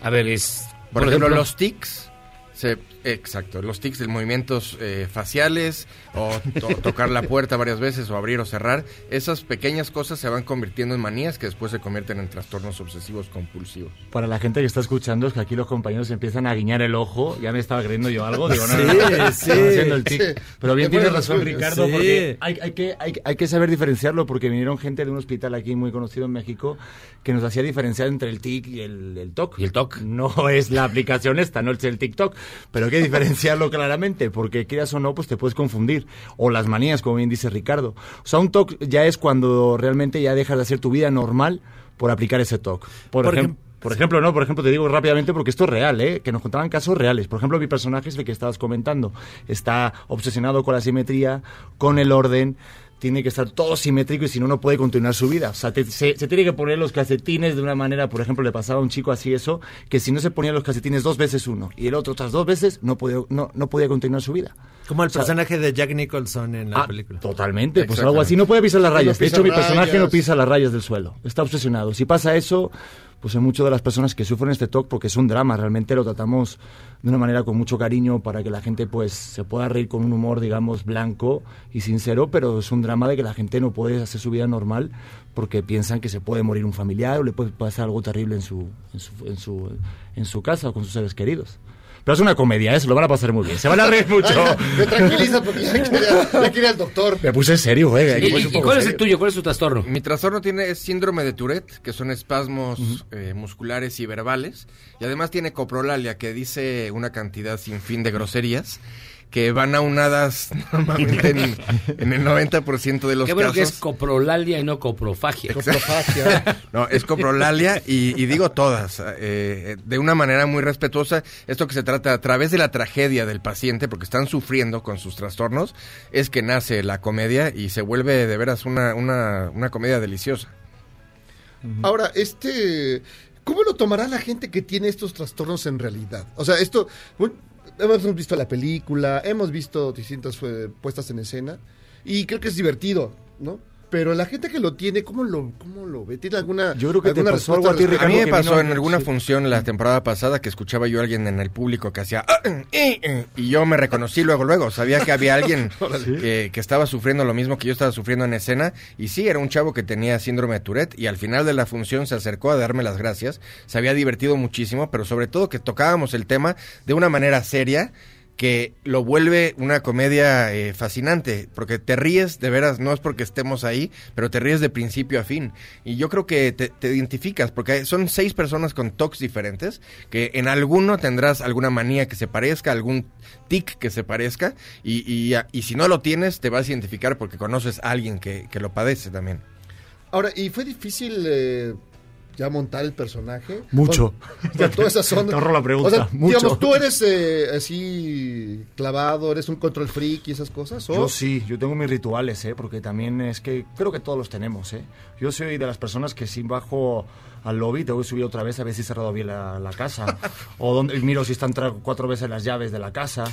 A ver, es. Por, ejemplo, los tics. Se, exacto, los tics de movimientos eh, faciales o to- tocar la puerta varias veces o abrir o cerrar. Esas pequeñas cosas se van convirtiendo en manías que después se convierten en trastornos obsesivos compulsivos. Para la gente que está escuchando, es que aquí los compañeros empiezan a guiñar el ojo. Ya me estaba creyendo yo algo. Digo, no, no, no, no, sí, haciendo el tic. sí. Pero bien tienes razón. Ricardo, Sí. porque hay, hay que, hay, hay que saber diferenciarlo, porque vinieron gente de un hospital aquí muy conocido en México que nos hacía diferenciar entre el tic y el, el TOC. ¿Y el TOC? No es la aplicación esta, no es el TikTok, pero que diferenciarlo claramente, porque quieras o no, pues te puedes confundir. O las manías, como bien dice Ricardo. O sea, un TOC ya es cuando realmente ya dejas de hacer tu vida normal por aplicar ese TOC. Por, Por ejem- ejem- por ejemplo, no, por ejemplo, te digo rápidamente porque esto es real, ¿eh? Que nos contaban casos reales. Por ejemplo, mi personaje es el que estabas comentando. Está obsesionado con la simetría, con el orden. Tiene que estar todo simétrico y si no, no puede continuar su vida. O sea, te- se, se tiene que poner los calcetines de una manera, por ejemplo, le pasaba a un chico así eso, que si no se ponía los calcetines dos veces uno y el otro otras dos veces, no podía, no, no podía continuar su vida. Como el O sea, personaje de Jack Nicholson en la Ah, película. Totalmente, pues algo así. No puede pisar las No rayas. De hecho, mi personaje no pisa las rayas del suelo. Está obsesionado. Si pasa eso, pues hay muchas de las personas que sufren este TOC, porque es un drama, realmente lo tratamos de una manera con mucho cariño para que la gente pues se pueda reír con un humor, digamos, blanco y sincero, pero es un drama de que la gente no puede hacer su vida normal porque piensan que se puede morir un familiar o le puede pasar algo terrible en su, en su, en su, en su casa o con sus seres queridos. Pero es una comedia, ¿eh? Se lo van a pasar muy bien. Se van a reír mucho. Ay, me tranquiliza porque ya quería, ya quería al doctor. Me puse serio, güey. ¿Y, cuál es el tuyo? ¿Cuál es tu trastorno? Mi trastorno tiene es síndrome de Tourette, que son espasmos eh, musculares y verbales. Y además tiene coprolalia, que dice una cantidad sin fin de groserías que van aunadas normalmente en, en el 90% de los Qué bueno casos. que es coprolalia y no coprofagia. No, es coprolalia y, y digo todas, eh, de una manera muy respetuosa. Esto que se trata a través de la tragedia del paciente, porque están sufriendo con sus trastornos, es que nace la comedia y se vuelve de veras una, una, una comedia deliciosa. Ahora, este, ¿cómo lo tomará la gente que tiene estos trastornos en realidad? O sea, esto, hemos visto la película, hemos visto distintas eh, puestas en escena y creo que es divertido, ¿no? Pero la gente que lo tiene, ¿cómo lo, cómo lo ve? ¿Tiene alguna Yo creo que te pasó algo a ti, respecto? A mí me pasó en alguna sí. función la temporada pasada que escuchaba yo a alguien en el público que hacía "Ah, eh, eh", y yo me reconocí luego luego sabía que había alguien que, que estaba sufriendo lo mismo que yo estaba sufriendo en escena y sí era un chavo que tenía síndrome de Tourette y al final de la función se acercó a darme las gracias se había divertido muchísimo pero sobre todo que tocábamos el tema de una manera seria que lo vuelve una comedia eh, fascinante, porque te ríes, de veras, no es porque estemos ahí, pero te ríes de principio a fin. Y yo creo que te, identificas, porque son seis personas con tocs diferentes, que en alguno tendrás alguna manía que se parezca, algún tic que se parezca, y, y, y si no lo tienes, te vas a identificar porque conoces a alguien que, que lo padece también. Ahora, ¿y fue difícil eh, ya montar el personaje? Mucho. Con, con toda esa zona. Te ahorro la pregunta, O sea, mucho. digamos, ¿tú eres eh, así clavado, eres un control freak y esas cosas? ¿o? Yo sí, yo tengo mis rituales, ¿eh? porque también es que creo que todos los tenemos. ¿eh? Yo soy de las personas que si bajo al lobby tengo que subir otra vez a ver si he cerrado bien la, la casa. o donde, miro si están cuatro veces las llaves de la casa.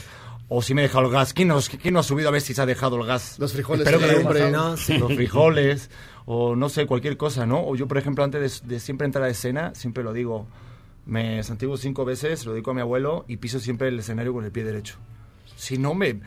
O si me he dejado el gas. ¿Quién no, quién no ha subido a ver si se ha dejado el gas? Los frijoles Espero que. ¿no? Sí. Los frijoles. O no sé, cualquier cosa, ¿no? O yo, por ejemplo, antes de, siempre entrar a escena, siempre lo digo. Me santiguo cinco veces, lo dedico a mi abuelo y piso siempre el escenario con el pie derecho. Si no, me,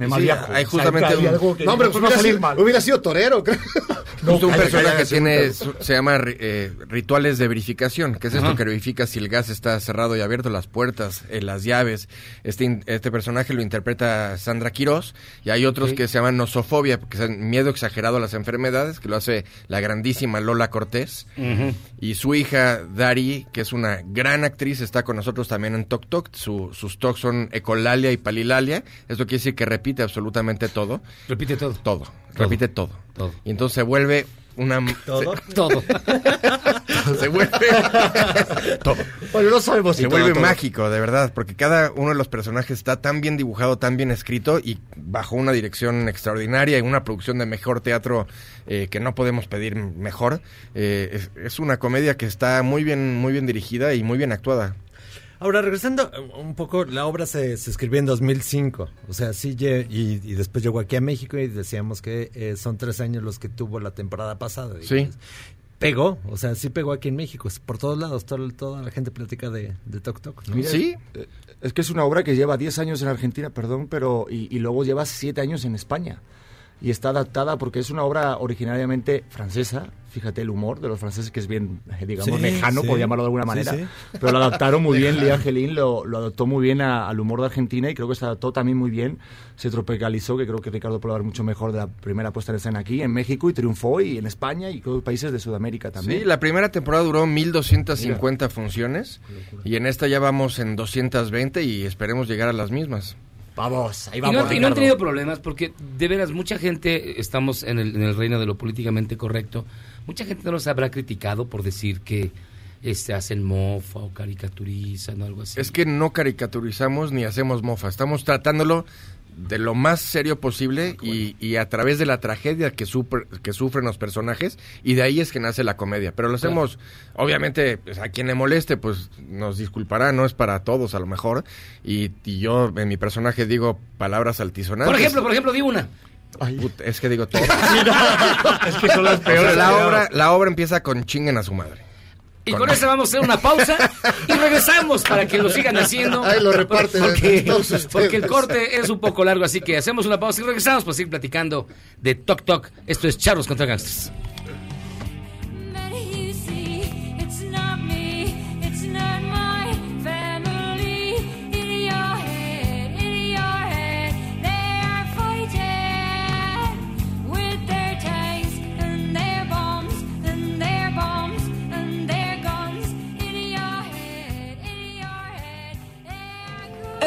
me Sí, mal viajo. hay justamente un- No, hombre, pues va a hubiera, salir sido, mal. hubiera sido torero, creo. Justo un personaje que tiene, se llama eh, rituales de verificación, que es esto que verifica si el gas está cerrado y abierto, las puertas, eh, las llaves. Este, este personaje lo interpreta Sandra Quirós y hay otros que se llaman nosofobia, que es miedo exagerado a las enfermedades, que lo hace la grandísima Lola Cortés. Ujú. Y su hija Dari, que es una gran actriz, está con nosotros también en Tok Tok. Su- sus tocs son ecolalia y palilalia. Esto quiere decir que repite absolutamente todo. Repite todo. Todo. Repite todo. Todo. Y entonces se vuelve una... ¿Todo? Todo. Se, se vuelve... Todo. Bueno, no sabemos si se todo, vuelve todo. mágico, de verdad, porque cada uno de los personajes está tan bien dibujado, tan bien escrito y bajo una dirección extraordinaria y una producción de mejor teatro eh, que no podemos pedir mejor. Eh, es, es una comedia que está muy bien, muy bien dirigida y muy bien actuada. Ahora, regresando eh, un poco, la obra se, se escribió en 2005, o sea, sí, y, y después llegó aquí a México y decíamos que eh, son tres años los que tuvo la temporada pasada. digamos. Sí. Pegó, o sea, sí pegó aquí en México, es por todos lados, todo- toda la gente platica de, de Tok Tok. ¿Sí? eh, Es que es una obra que lleva 10 años en Argentina, perdón, pero y, y luego lleva 7 años en España. Y está adaptada porque es una obra originariamente francesa. Fíjate el humor de los franceses, que es bien, eh, digamos, Sí, lejano, sí. por llamarlo de alguna manera. sí. Pero lo adaptaron muy bien. Lea Angelín lo, lo adaptó muy bien a- al humor de Argentina y creo que se adaptó también muy bien. Se tropicalizó, que creo que Ricardo puede hablar mucho mejor de la primera puesta en escena aquí, en México, y triunfó, y en España, y creo que países de Sudamérica también. Sí, la primera temporada duró 1250 funciones y en esta ya vamos en 220 y esperemos llegar a las mismas. Vamos, ahí Y vamos. no, y no han tenido problemas porque de veras mucha gente estamos en el, en el reino de lo políticamente correcto. Mucha gente no los habrá criticado por decir que este hacen mofa o caricaturizan o algo así. Es que no caricaturizamos ni hacemos mofa, estamos tratándolo de lo más serio posible y, y a través de la tragedia que, supr- que sufren los personajes y de ahí es que nace la comedia. Pero lo hacemos, obviamente, pues, a quien le moleste, pues nos disculpará, no es para todos a lo mejor. Y, y yo en mi personaje digo palabras altisonantes. por ejemplo, por ejemplo, di una. Puta, es que digo todo. es que son las O sea, peores. la, obra, la obra empieza con chinguen a su madre. Y con eso vamos a hacer una pausa y regresamos para que lo sigan haciendo. Ahí lo reparten Porque, porque el corte es un poco largo, así que hacemos una pausa y regresamos para seguir platicando de Tok Tok. Esto es Charlos contra Gangsters.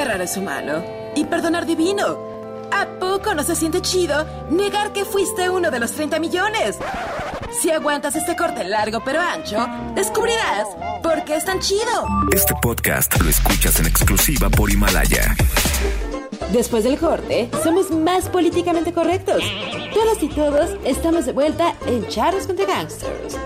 Es humano y perdonar divino. ¿A poco no se siente chido negar que fuiste uno de los 30 millones? Si aguantas este corte largo pero ancho, descubrirás por qué es tan chido. Este podcast lo escuchas en exclusiva por Himalaya. Después del corte, somos más políticamente correctos. Todas y todos estamos de vuelta en Charros contra Gangsters.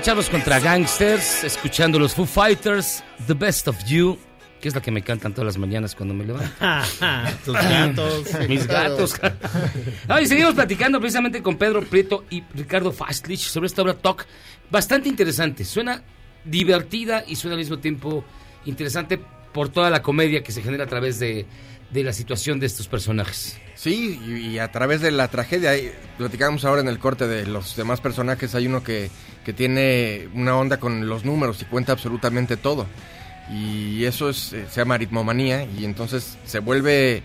Charlos contra Gangsters, escuchando los Foo Fighters, The Best of You, que es la que me cantan todas las mañanas cuando me levanto. Tus gatos. Mis gatos. No, y seguimos platicando precisamente con Pedro Prieto y Ricardo Fastlich sobre esta obra Talk. Bastante interesante. Suena divertida y suena al mismo tiempo interesante por toda la comedia que se genera a través de, de la situación de estos personajes. Sí, y, a través de la tragedia, ahí platicábamos ahora en el corte de los demás personajes, hay uno que, que tiene una onda con los números y cuenta absolutamente todo. Y eso es, eh, se llama aritmomanía y entonces se vuelve...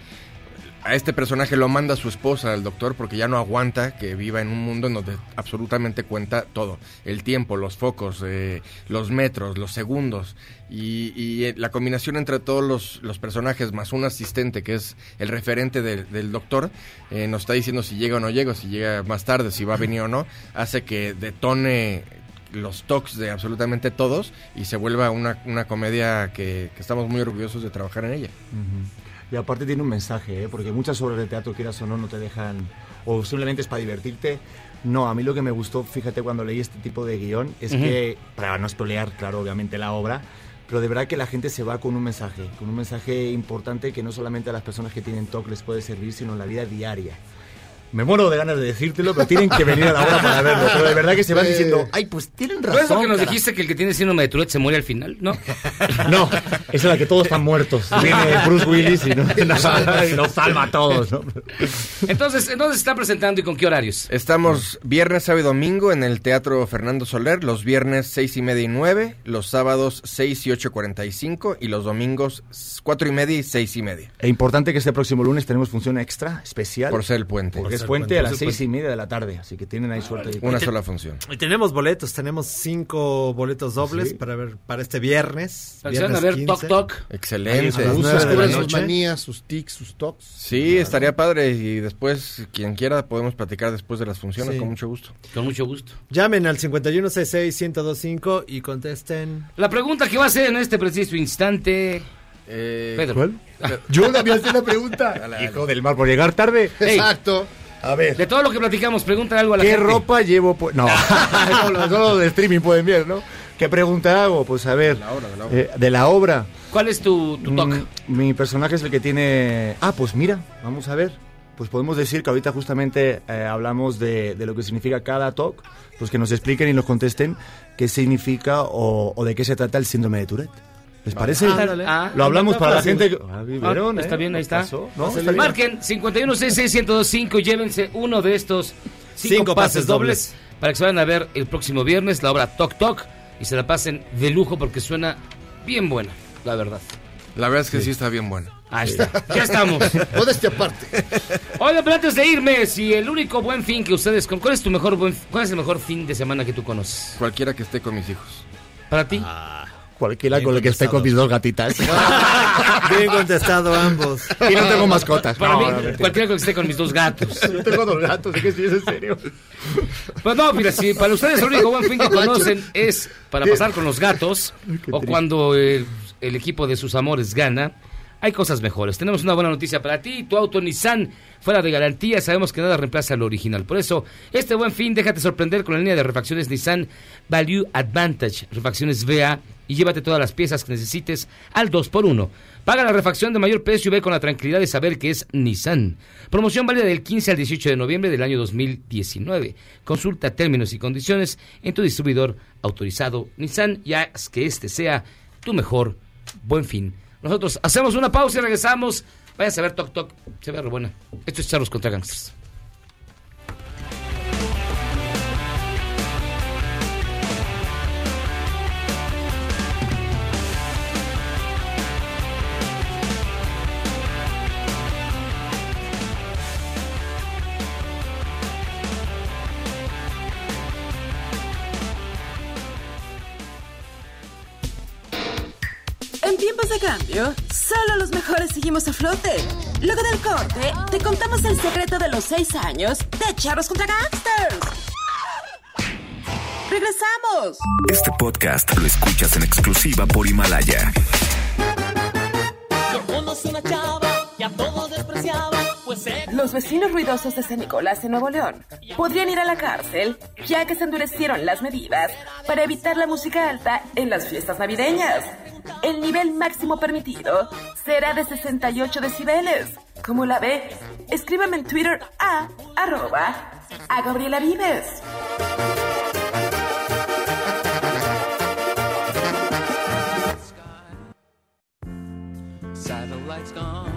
A este personaje lo manda su esposa, el doctor, porque ya no aguanta que viva en un mundo en donde absolutamente cuenta todo. El tiempo, los focos, eh, los metros, los segundos. Y, eh, la combinación entre todos los, personajes, más un asistente que es el referente del- doctor, eh, nos está diciendo si llega o no llega, si llega más tarde, si va a venir o no, hace que detone los toques de absolutamente todos y se vuelva una, una comedia que, estamos muy orgullosos de trabajar en ella. Y aparte tiene un mensaje, ¿eh? porque muchas obras de teatro, quieras o no, no te dejan, o simplemente es para divertirte. No, a mí lo que me gustó, fíjate, cuando leí este tipo de guion, es que, para no spoilear, claro, obviamente la obra, pero de verdad que la gente se va con un mensaje, con un mensaje importante que no solamente a las personas que tienen TOC les puede servir, sino en la vida diaria. Me muero de ganas de decírtelo, pero tienen que venir a la obra para verlo. Pero de verdad que se van diciendo, ay, pues tienen ¿No es lo razón. que nos cara". dijiste que el que tiene síndrome de Tourette se muere al final? ¿No? No, esa es la que todos están muertos. Viene Bruce Willis y, no, nos, nos salva a todos. ¿no? Entonces, ¿en dónde se está presentando y con qué horarios? Estamos viernes, sábado y domingo en el Teatro Fernando Soler, los viernes seis y media y nueve, los sábados 6 y 8.45 y los domingos cuatro y media y seis y media. E importante que este próximo lunes tenemos función extra, especial. Por ser el puente. Porque es ser puente a las ser seis y media de la tarde, así que tienen ahí suerte. de- Una sola función. Y tenemos boletos, tenemos cinco boletos dobles Sí. para ver para este viernes. Para a viernes ver Toc 15. Toc. Excelente. Descubren sus manías, sus tics, sus tocs. Sí, estaría padre y después, quien quiera, podemos platicar después de las funciones, Sí. con mucho gusto. Con mucho gusto. Llamen al 5166-1025 y contesten. La pregunta que va a hacer en este preciso instante, Eh, Pedro. ¿Cuál? Yo le había hecho la pregunta. Hijo del mar, por llegar tarde. Exacto. A ver. de todo lo que platicamos, pregúntale algo a la ¿Qué gente. ropa llevo? pu- No, solo, solo de streaming pueden ver, ¿no? ¿Qué pregunta hago? Pues a ver. De la obra, de la obra. eh, de la obra. ¿Cuál es tu, tu toc? Mm, mi personaje es el que tiene... Ah, pues mira, vamos a ver. Pues podemos decir que ahorita justamente eh, hablamos de, de lo que significa cada talk, pues que nos expliquen y nos contesten qué significa o, o de qué se trata el síndrome de Tourette. ¿Les parece? Ándale. Ah, lo hablamos para la gente... que- Ah, ¿vieron, Ah, está eh? bien, ahí ¿Nos está. pasó? ¿No? Está bien. Marquen 51661025 y llévense uno de estos cinco, Cinco pases, pases dobles, para que se vayan a ver el próximo viernes la obra Toc Toc y se la pasen de lujo porque suena bien buena, la verdad. La verdad es que sí, está bien bueno. Ahí está, ya estamos. Modestia aparte. Oigan, pero antes de irme, si el único buen fin que ustedes con ¿cuál es tu mejor buen, cuál es el mejor fin de semana que tú conoces? Cualquiera que esté con mis hijos. Para ti. Cualquiera Bien con el que esté con mis dos gatitas. Bien contestado ambos. y no tengo mascotas. Para No, mí, no, cualquiera que esté con mis dos gatos. Yo tengo dos gatos, ¿de qué sí es en serio? Pues no, mira, si para ustedes el único buen fin que conocen es para pasar con los gatos o cuando el, el equipo de sus amores gana, hay cosas mejores. Tenemos una buena noticia para ti. Tu auto Nissan fuera de garantía, sabemos que nada reemplaza lo original. Por eso, este buen fin, déjate sorprender con la línea de refacciones Nissan Value Advantage, refacciones VA y llévate todas las piezas que necesites al 2x1. Paga la refacción de mayor precio y ve con la tranquilidad de saber que es Nissan. Promoción válida del 15 al 18 de noviembre del año 2019. Consulta términos y condiciones en tu distribuidor autorizado Nissan y haz que este sea tu mejor buen fin. Nosotros hacemos una pausa y regresamos. Váyanse a ver Toc Toc. Se ve re buena. Esto es Charlos contra Gangsters. De cambio, solo los mejores seguimos a flote. Luego del corte, te contamos el secreto de los seis años de Charros contra Gangsters. ¡Regresamos! Este podcast lo escuchas en exclusiva por Himalaya. Yo conocí una chava que a todos despreciaba, pues Los vecinos ruidosos de San Nicolás en Nuevo León podrían ir a la cárcel ya que se endurecieron las medidas para evitar la música alta en las fiestas navideñas. El nivel máximo permitido será de 68 decibeles. ¿Cómo la ve? Escríbame en Twitter a arroba a Gabriela Vives. Satellites gone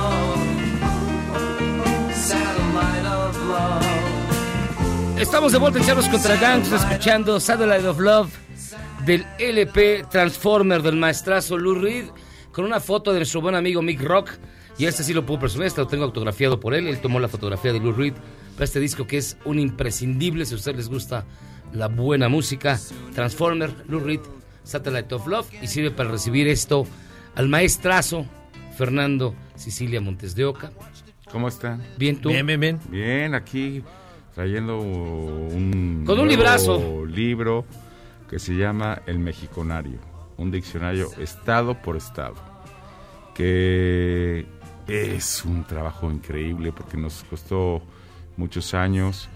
Estamos de vuelta en Charlos contra Gangsters escuchando Satellite of Love del LP Transformer del maestrazo Lou Reed con una foto de nuestro buen amigo Mick Rock. Y este sí lo puedo presumir, este lo tengo autografiado por él. Él tomó la fotografía de Lou Reed para este disco que es un imprescindible si a ustedes les gusta la buena música. Transformer, Lou Reed, Satellite of Love y sirve para recibir esto al maestrazo Fernando Sicilia Montes de Oca. ¿Cómo están? Bien, tú. Bien, bien, bien. Bien, aquí trayendo un, Con un nuevo librazo. libro que se llama El Mexiconario, un diccionario estado por estado, que es un trabajo increíble porque nos costó muchos años,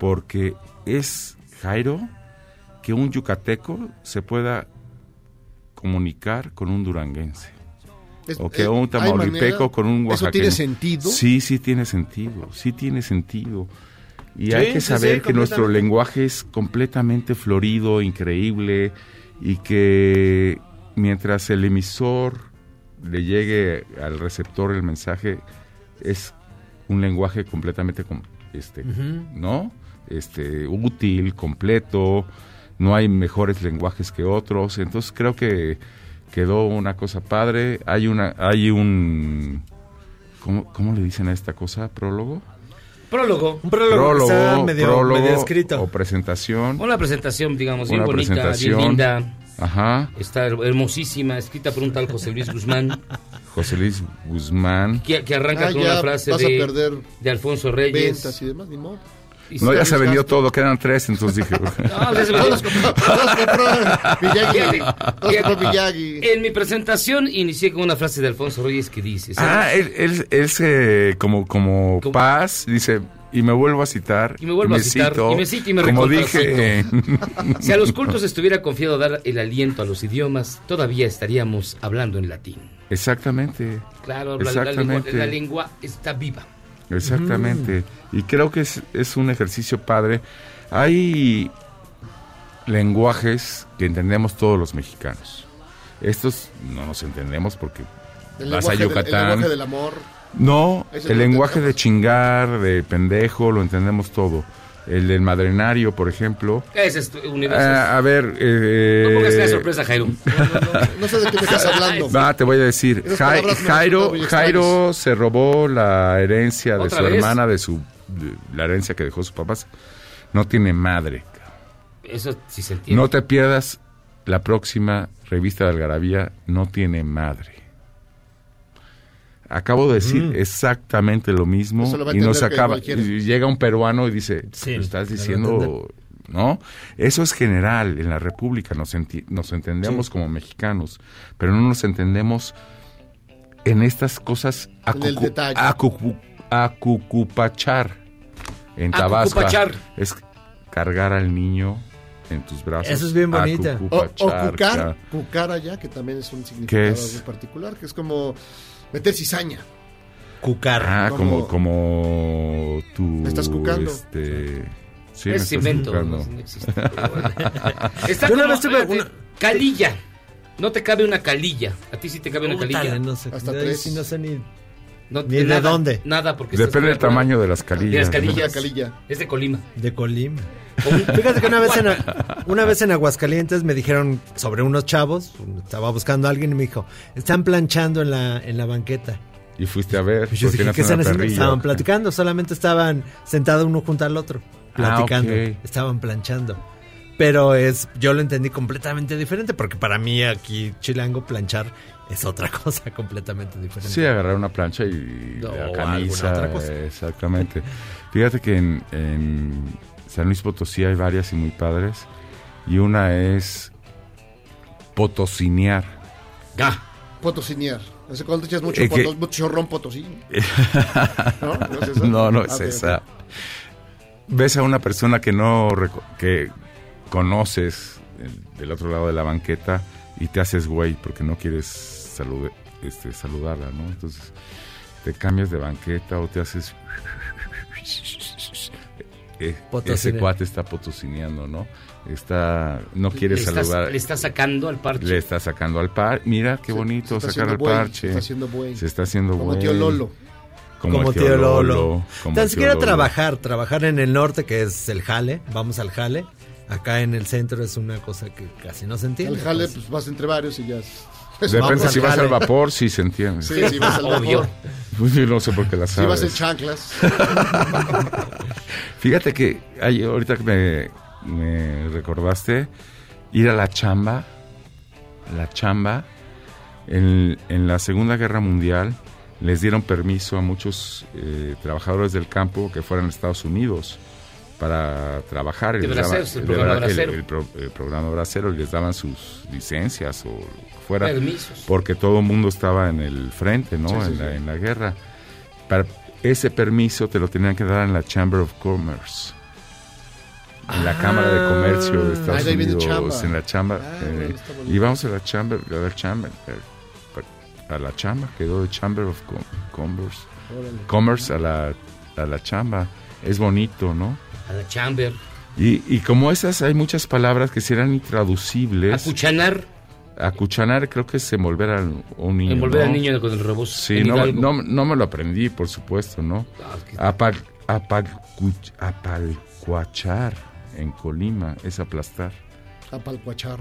porque es, Jairo, que un yucateco se pueda comunicar con un duranguense. Es- o que eh, un ¿hay tamaulipeco manera? con un ¿Eso oaxaqueño. tiene sentido? Sí, sí tiene sentido, sí tiene sentido. Y Sí, hay que saber sí, que nuestro lenguaje es completamente florido, increíble, y que mientras el emisor le llegue al receptor el mensaje, es un lenguaje completamente, com- este. ¿no? Este, útil, completo, no hay mejores lenguajes que otros, entonces creo que quedó una cosa padre, hay una, hay un, ¿cómo, cómo le dicen a esta cosa? ¿Prólogo? Prólogo. Un prólogo, que está medio, prólogo medio escrito. o presentación. Una presentación, digamos, bien Una bonita, bien linda. Ajá. Está her- hermosísima, escrita por un tal José Luis Guzmán, José Luis Guzmán. que, que arranca Ah, con una frase de, perder de Alfonso Reyes. Ventas y demás, ni modo. Y No, ya se vendió todo, quedan tres, entonces dije. No, se Miyagi. En mi presentación inicié con una frase de Alfonso Reyes que dice... ah, él, él, él se, como, como paz, dice, y me vuelvo a citar. Y me vuelvo a citar, cito, y me cito y me Como dije. Si a los cultos estuviera confiado dar el aliento a los idiomas, todavía estaríamos hablando en latín. Exactamente. Claro, la, la lengua, Exactamente. la lengua está viva. Exactamente. Y creo que es, es un ejercicio padre. Hay lenguajes que entendemos todos los mexicanos. Estos no nos entendemos porque El vas a Yucatán. el lenguaje del amor. No, el lenguaje de chingar, de pendejo, lo entendemos todo. El del madrenario, por ejemplo. Ese es universo. Ah, a ver, eh, no pongas una sorpresa, Jairo. No sé de qué me estás hablando. Va, te voy a decir. Jai- Jairo, Jairo se robó la herencia de ¿Otra su vez? hermana, de su de la herencia que dejó sus papás. No tiene madre. Eso sí se entiende. No te pierdas la próxima revista de Algarabía. No tiene madre. Acabo de decir Mm. exactamente lo mismo lo y nos acaba. y llega un peruano y dice, Sí, "Lo estás diciendo, ¿no? Eso es general en la República. Nos, enti- nos entendemos Sí. como mexicanos, pero no nos entendemos en estas cosas acucupachar en Tabasco. Acucupachar. Es cargar al niño en tus brazos. Eso es bien bonita. O, o cucar, ca- cucar allá, que también es un significado es? muy particular, que es como meter cizaña. Cucar. Ah, como, Como- tú. ¿Me estás cucando? Este, sí, es cemento. cucando. No, no existe. pero bueno. Está Yo una como, vez tuve fíjate, una- calilla. No te cabe una calilla. A ti sí te cabe una calilla. no sé. Hasta tres. sí no sé ni... No, Ni de nada, dónde. Nada, porque Depende del tamaño de las De calillas. las calillas. La calilla. Es de Colima. De Colima. Fíjate que una vez, en, una vez en Aguascalientes me dijeron sobre unos chavos, estaba buscando a alguien y me dijo, están planchando en la, en la banqueta. Y fuiste a ver, Y yo dije, ¿qué están haciendo? Estaban platicando, solamente estaban sentados uno junto al otro, platicando, Ah, ok. estaban planchando. Pero es, yo lo entendí completamente diferente, porque para mí aquí chilango planchar es otra cosa completamente diferente. Sí, agarrar una plancha y No, la camisa. alguna otra cosa. Exactamente. Fíjate que en, en San Luis Potosí hay varias y muy padres. Y una es potosinear. Ah. Potosinear. ¿Hace cuánto echas mucho, Eh, que- mucho ron potosí? ¿No? ¿No es esa? no, no Ah, es ok, esa. Ves a una persona que no que conoces eh, del otro lado de la banqueta y te haces güey porque no quieres salude- este, saludarla, ¿no? Entonces te cambias de banqueta o te haces eh, ese cuate está potosineando, ¿no? Está no quiere le saludar. le está sacando al parche. Le está sacando al parche. Mira qué bonito está sacar haciendo al buey, parche. se está haciendo buey. Se está haciendo Como buey. tío Lolo. Como, Como el tío Lolo. como Tan el siquiera trabajar, trabajar en el norte, que es el jale, vamos al jale. Acá en el centro es una cosa que casi no se entiende. Al jale, pues. pues vas entre varios y ya. Es- Depende si vas al vapor, sí se entiende. Sí, si vas al vapor. Pues yo no sé por qué la Si sabes. vas en chanclas. Fíjate que hay, ahorita que me, me recordaste, ir a la chamba, la chamba, en, en la Segunda Guerra Mundial les dieron permiso a muchos eh, trabajadores del campo que fueran a Estados Unidos para trabajar. el el pro- el programa bracero, y les daban sus licencias o fuera. Permisos. Porque todo el mundo estaba en el frente, ¿no? Sí, sí, en. La, en la guerra. Para ese permiso te lo tenían que dar en la Chamber of Commerce. En la Cámara de Comercio de Estados Ah, viene Unidos, en la chamba. Ah, eh, y vamos a la Chamber, a la Chamber, eh, a la chamba, quedó de Chamber of Com- Commerce. Órale. Commerce a la, a la chamba. Es bonito, ¿no? A la chamber. Y, y como esas, hay muchas palabras que serán intraducibles. Acuchanar. Acuchanar creo que es envolver a un niño. Envolver ¿no? al niño con el rebozo. Sí, no, no, no me lo aprendí, por supuesto, ¿no? Ah, Apal- apalcuch- apalcuachar en Colima es aplastar. Apalcuachar.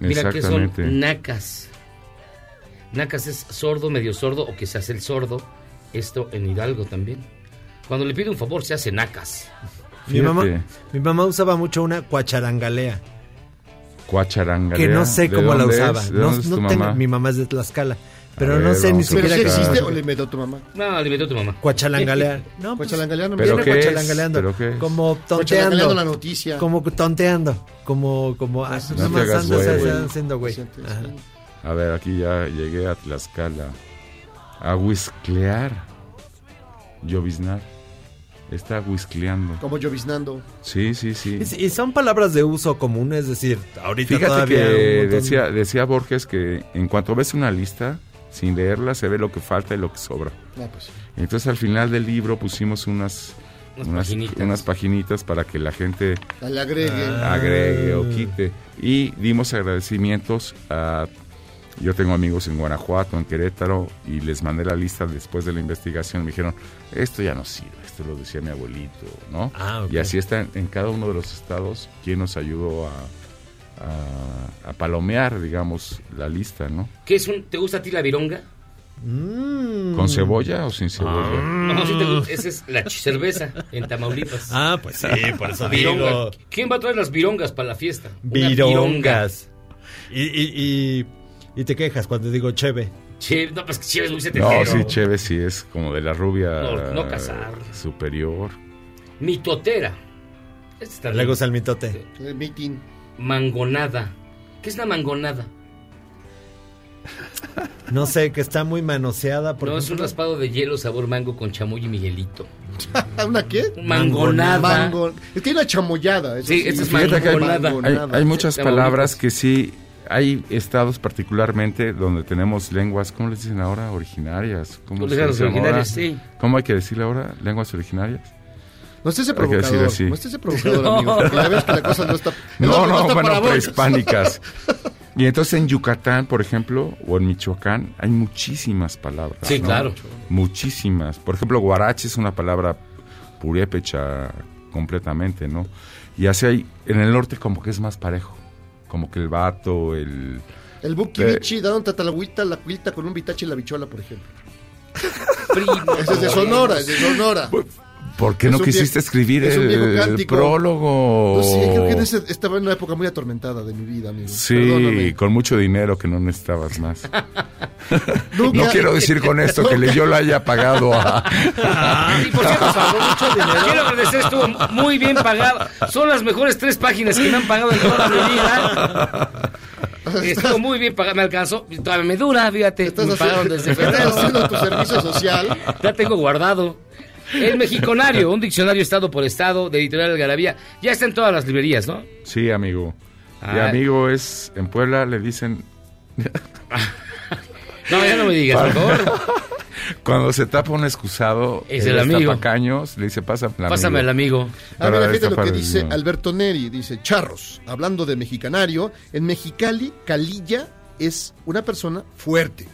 Mira que son nacas. Nacas es sordo, medio sordo o que se hace el sordo. Esto en Hidalgo también. Cuando le pide un favor se hace nacas. Mi mamá, mi mamá usaba mucho una Cuacharangalea. Que no sé ¿De cómo la usaba. es? ¿De No, no tengo- mamá? mi mamá es de Tlaxcala, pero A no ver, sé ni vamos a ¿Pero siquiera si existe o le inventó tu mamá? No, le inventó tu mamá. Cuachalangalea. No, pues, Cuachalangalea no me ¿Pero viene. cuachalangaleando. ¿Pero qué? Como Cuachalangaleando tonteando. la noticia. Como tonteando. Como, como, ah, No te hagas güey. haciendo güey. A ver, aquí ya llegué a Tlaxcala. A huisclear. Lloviznar. Está huiscleando. Como lloviznando. Sí, sí, sí. Y, y son palabras de uso común, es decir, ahorita Fíjate todavía que decía, decía Borges que en cuanto ves una lista, sin leerla se ve lo que falta y lo que sobra. Ah, pues. Entonces al final del libro pusimos unas Unas unas, paginitas. unas paginitas para que la gente Le agregue. Ah. agregue o quite. Y dimos agradecimientos a... Yo tengo amigos en Guanajuato, en Querétaro, y les mandé la lista después de la investigación. Me dijeron, esto ya no sirve, esto lo decía mi abuelito, ¿no? Ah, ok. Y así está en, cada uno de los estados quien nos ayudó a, a, a palomear, digamos, la lista, ¿no? ¿Qué es un, ¿Te gusta a ti la vironga? Mm. ¿Con cebolla o sin cebolla? No, sí te gusta. Esa es la cerveza en Tamaulipas. Ah, pues sí, por eso digo. ¿Quién va a traer las virongas para la fiesta? Virongas. Y, y, y, y te quejas cuando digo cheve. No, pues que Cheve es muy setentero. No, sí, Chévez sí es como de la rubia No, no casar. superior. Mitotera. Este está Le gusta el mitote. El meeting. Mangonada. ¿Qué es una mangonada? No sé, que está muy manoseada. Por no, es un raspado de hielo sabor mango con chamoy y miguelito. ¿Una qué? Mangonada. Mango. Es que hay una chamoyada. eso Sí, esta es mangonada. hay- hay muchas palabras que sí, hay estados particularmente donde tenemos lenguas, ¿cómo les dicen ahora? Originarias. ¿Cómo, dicen ahora? originarias, sí. ¿Cómo hay que decirle ahora? ¿Lenguas originarias? No estés ese provocador. así. No estés ese provocador, amigo. Porque ya ves que la cosa no está. No, no no, está para bueno, prehispánicas. Y entonces en Yucatán, por ejemplo, o en Michoacán, hay muchísimas palabras. Sí, ¿no? claro. muchísimas. Por ejemplo, guarache es una palabra purépecha completamente, ¿no? Y así hay, en el norte como que es más parejo, como que el vato, el... El buki Eh, bichi, da un tatalagüita, la cuilta con un vitache y la bichola, por ejemplo. Primo. Ese es de Sonora, es de Sonora. ¿Por qué Es no quisiste viejo- escribir es el, prólogo? No sé, creo que en ese- estaba en una época muy atormentada de mi vida, amigo. Sí, Perdóname. con mucho dinero que no necesitabas más. Nunca- No quiero decir con esto que le- yo lo haya pagado a... Y por cierto, quiero agradecer, estuvo muy bien pagado. Son las mejores tres páginas que me han pagado en toda mi vida. Estuvo muy bien pagado, me alcanzó. Todavía me dura, fíjate. Estás me pagaron desde estás febrero. haciendo tu servicio social. Ya tengo guardado. El Mexiconario, un diccionario estado por estado de Editorial Algarabía. Ya está en todas las librerías, ¿no? Sí, amigo. Y Ah. amigo es, en Puebla le dicen... No, ya no me digas, por favor. Cuando se tapa un excusado, Es el amigo. tapacaños, le dice, pásame el amigo. Pásame el amigo. Para mira, fíjate lo que dice. Alberto Neri, dice, charros, hablando de mexicanario, en Mexicali, Calilla es una persona fuerte.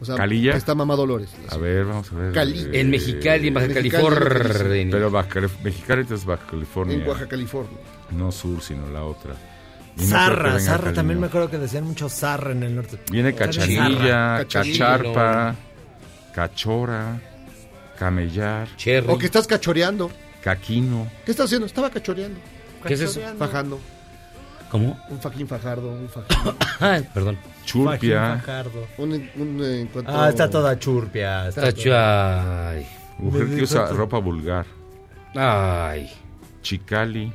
O sea, ¿Calilla? que está mamá Dolores. A ver, vamos a ver. Cali. eh, En Mexicali, en Baja California. Pero Baja Mexicali es Baja California. En Oaxaca, California. No sur, sino la otra. No Zarra, zarra, también me acuerdo que decían mucho zarra en el norte. Viene cachanilla, cacharpa, cachora, camellar, Cherry. O que estás cachoreando. caquino. ¿Qué estás haciendo? Estaba cachoreando. ¿Qué es eso? Fajando. ¿Cómo? Un faquín fajardo, un faquín. Ay, perdón. Churpia, Fajín Fajardo. un, un encuentro. Ah, está toda churpia. está ay. mujer que usa ropa vulgar. Ay. Chicali,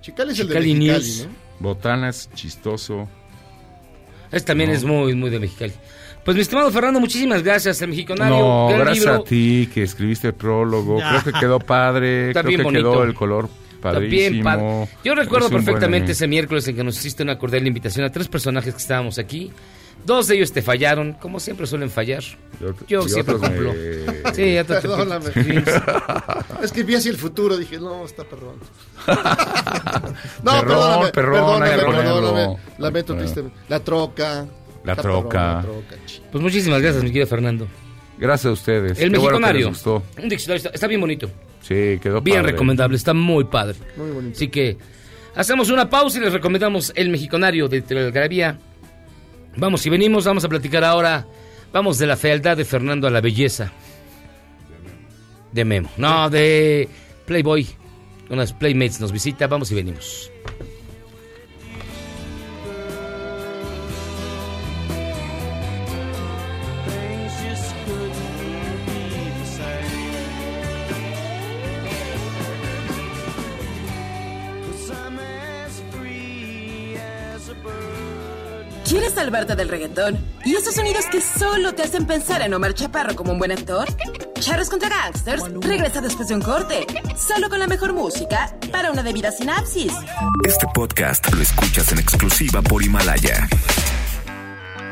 Chicali es el de Chicali Mexicali, News. ¿no? botanas, chistoso. Este también No. es muy, muy de Mexicali. Pues mi estimado Fernando, muchísimas gracias. El Mexiconario, No, gran gracias libro. a ti que escribiste el prólogo. Creo que quedó padre. Está creo bien que bonito. quedó el color También. Yo recuerdo Es un buen perfectamente ese miércoles en que nos hiciste una cordial invitación a tres personajes que estábamos aquí. Dos de ellos te fallaron, como siempre suelen fallar. Yo siempre cumplo. me- Sí, ya te Perdóname. es que vi así el futuro, dije, no, está perrón. no, Perrón, perdóname, perrón, perdóname, perdóname. Lamento Bueno. tristemente. La troca. La troca. perrón, la troca, chi. Pues muchísimas gracias, mi querido Fernando. Gracias a ustedes. El Qué bueno que Mexiconario. les gustó. Un diccionario está, está bien bonito. Sí, quedó Bien padre. recomendable, está muy padre. Muy bonito. Así que hacemos una pausa y les recomendamos El Mexiconario de Telegrafía. Vamos y venimos, vamos a platicar ahora. Vamos de la fealdad de Fernando a la belleza. De Memo. No, de Playboy. Unas Playmates nos visita, vamos y venimos. Salvarte del reggaetón? ¿Y esos sonidos que solo te hacen pensar en Omar Chaparro como un buen actor? Charros contra Gangsters regresa después de un corte, solo con la mejor música para una debida sinapsis. Este podcast lo escuchas en exclusiva por Himalaya.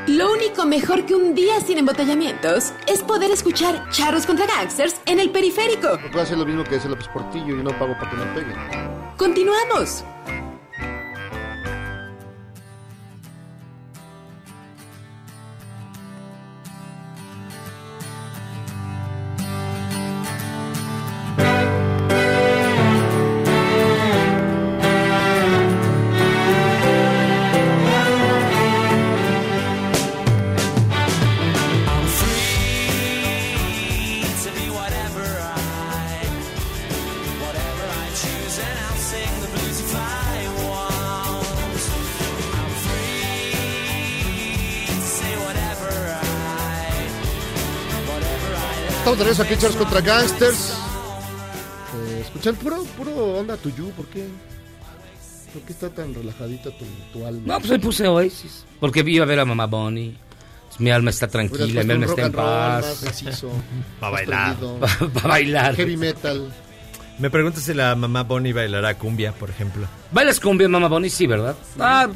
Lo único mejor que un día sin embotellamientos es poder escuchar Charros contra Gangsters en el periférico. Puedo hacer lo mismo que hace López Portillo y no pago para que me peguen. Continuamos. Regreso aquí, Charros contra Gangsters. Eh, escuchar puro, puro onda tuyo, ¿por qué? ¿Por qué está tan relajadita tu, tu alma? No, pues hoy puse Oasis. Porque iba a ver a Mamá Bonnie. Mi alma está tranquila, mi alma está en paz. Pa' más bailar. Va a bailar. Heavy metal. Me pregunto si la mamá Bonnie bailará cumbia, por ejemplo. ¿Bailas cumbia, Mamá Bonnie? Sí, ¿verdad? Ah,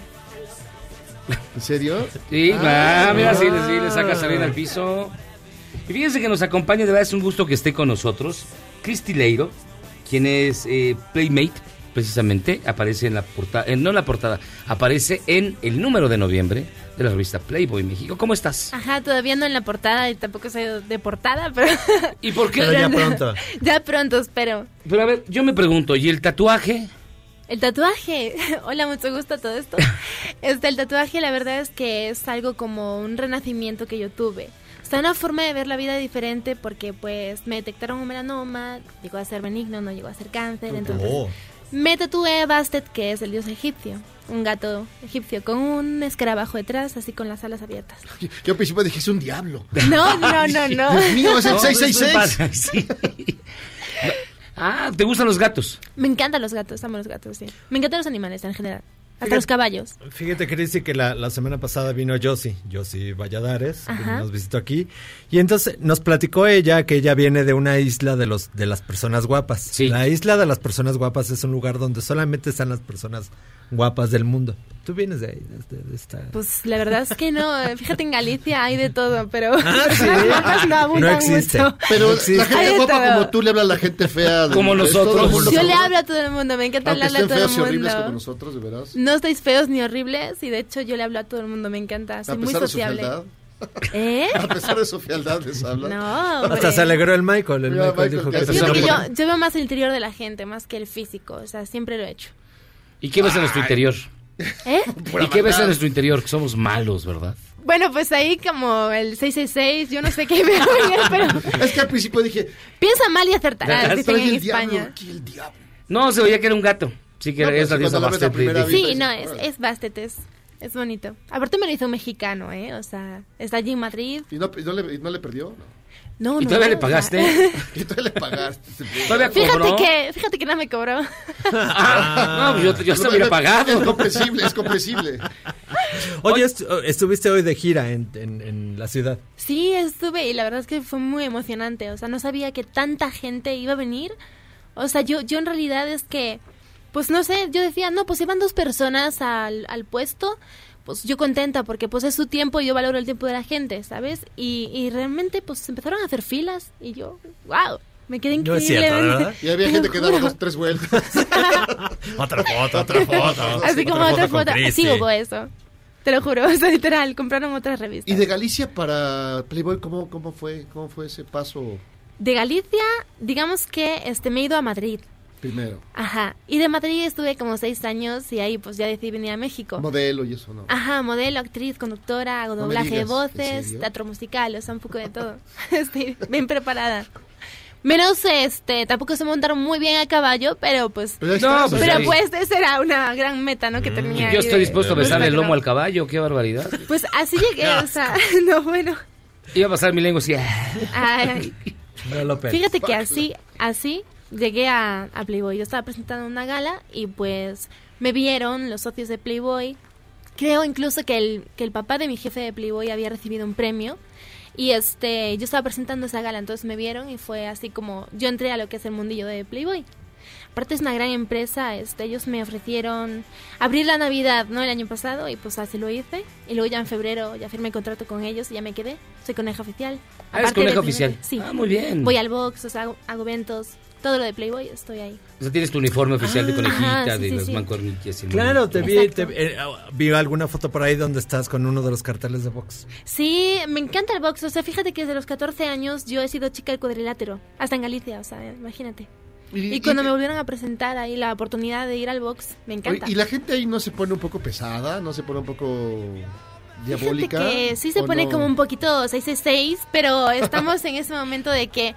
¿En serio? Sí, Ah, ah, mira, sí, ah. sí, le saca salir al piso. Y fíjense que nos acompaña, de verdad es un gusto que esté con nosotros. Cristi Leiro, quien es eh, Playmate, precisamente, aparece en la portada, en, no en la portada, aparece en el número de noviembre de la revista Playboy México. ¿Cómo estás? Ajá, todavía no en la portada y tampoco soy de portada, pero ¿Y por qué? Pero ya pronto. ya pronto espero. Pero a ver, yo me pregunto, ¿y el tatuaje? El tatuaje, hola, mucho gusto todo esto. Este, el tatuaje la verdad es que es algo como un renacimiento que yo tuve. O sea, una forma de ver la vida diferente porque pues me detectaron un melanoma, llegó a ser benigno, no llegó a ser cáncer, entonces Oh. me tatué Bastet, que es el dios egipcio, un gato egipcio con un escarabajo detrás, así con las alas abiertas. Yo al principio dije, es un diablo. No, no, no, no. Dios mío, es el No, 666. Sí. Ah, ¿te gustan los gatos? Me encantan los gatos, amo los gatos, sí. Me encantan los animales en general, hasta los caballos. Fíjate, Cristi, que la, la semana pasada vino Josie, Josie Valladares, Ajá. nos visitó aquí. Y entonces nos platicó ella que ella viene de una isla de los de las personas guapas. La isla de las personas guapas es un lugar donde solamente están las personas guapas del mundo. Tú vienes de ahí, de, de esta... Pues la verdad es que no, fíjate en Galicia hay de todo, pero Ah, sí. guapas no No existe. mucho. Pero No existe. la gente guapa todo. como tú le habla a la gente fea. de- Como nosotros. mundo, Yo le hablo a todo el mundo, me encanta Aunque hablarle a todo el feos y horribles como mundo. nosotros, de veras. No estáis feos ni horribles y de hecho yo le hablo a todo el mundo, me encanta, soy a muy pesar de su sociable. ¿Eh? A pesar de su fealdad les habla. No, hombre. Hasta se alegró el Michael. El Michael, Michael, dijo que que yo, yo veo más el interior de la gente, más que el físico, o sea, siempre lo he hecho. ¿Y qué ves en nuestro interior? ¿Eh? ¿Y qué ves en nuestro interior? Que somos malos, ¿verdad? Bueno, pues ahí como el 666, yo no sé qué veo pero Es que al principio dije, piensa mal y acertarás, dicen trae en España. aquí el diablo. No, se veía que era un gato. Sí que No, es la sí, diosa cuando la ves la Bastet. primera de- vez. Sí, no, es, es Bastet, es, es bonito. Aparte me lo hizo un mexicano, ¿eh? O sea, está allí en Madrid. ¿Y no, y no le, y no le perdió? No, ¿Y no. todavía le o sea, pagaste? ¿Y todavía le pagaste? ¿Todavía Fíjate cobró? que, fíjate que no me cobró. Ah, no, yo, yo se hubiera Es pagado. comprensible, es comprensible. Oye, estu- estuviste hoy de gira en, en- en la ciudad. Sí, estuve y la verdad es que fue muy emocionante. O sea, no sabía que tanta gente iba a venir. O sea, yo, yo en realidad es que, pues no sé, yo decía, no, pues iban dos personas al, al puesto. Pues yo contenta porque pues es su tiempo y yo valoro el tiempo de la gente, ¿sabes? Y, y realmente pues empezaron a hacer filas y yo, wow, me quedé No es increíble. cierto, ¿verdad? Y había Te gente que daba dos, tres vueltas. Otra foto, otra foto. Así como otra con foto. Sí hubo eso. Te lo juro, o sea, literal, compraron otras revistas. ¿Y de Galicia para Playboy cómo, cómo fue cómo fue ese paso De Galicia, digamos que este me he ido a Madrid. Primero? Ajá. Y de Madrid estuve como seis años y ahí pues ya decidí venir a México. Modelo y eso, ¿no? Ajá, modelo, actriz, conductora, hago doblaje de digas, ¿en voces, teatro musical, o sea, un poco de todo. Estoy bien preparada. Menos, este, tampoco se montaron muy bien a caballo, pero pues... Pero No, pues, Pero pues esa era una gran meta, ¿no? Que tenía. Yo estoy de- dispuesto a de besarle el lomo al caballo, qué barbaridad. Pues así llegué, o sea, no, bueno. Iba a pasar mi lengua así. Ay, No lo. Fíjate que así, así llegué a, a Playboy. Yo estaba presentando una gala y pues me vieron los socios de Playboy. Creo incluso que el, que el papá de mi jefe de Playboy había recibido un premio. Y este, yo estaba presentando esa gala, entonces me vieron y fue así como yo entré a lo que es el mundillo de Playboy. Aparte es una gran empresa, este, ellos me ofrecieron abrir la Navidad, ¿no? El año pasado y pues así lo hice. Y luego ya en febrero ya firmé contrato con ellos y ya me quedé. Soy coneja oficial. Ah, Aparte de coneja oficial. Sí. Ah, muy bien. Voy al box, o sea, hago, hago eventos, todo lo de Playboy, estoy ahí. O sea, tienes tu uniforme oficial de Ah, conejita, ajá, sí, de sí, las sí. mancuernillas. y el Claro, te vi, te, eh, vi alguna foto por ahí donde estás con uno de los carteles de box. Sí, me encanta el box, o sea, fíjate que desde los 14 años yo he sido chica del cuadrilátero, hasta en Galicia, o sea, imagínate. Y, cuando me volvieron a presentar ahí la oportunidad de ir al box, me encanta. ¿Y la gente ahí no se pone un poco pesada? ¿No se pone un poco diabólica? Fíjate que sí se ¿O pone no? como un poquito 666, pero estamos en ese momento de que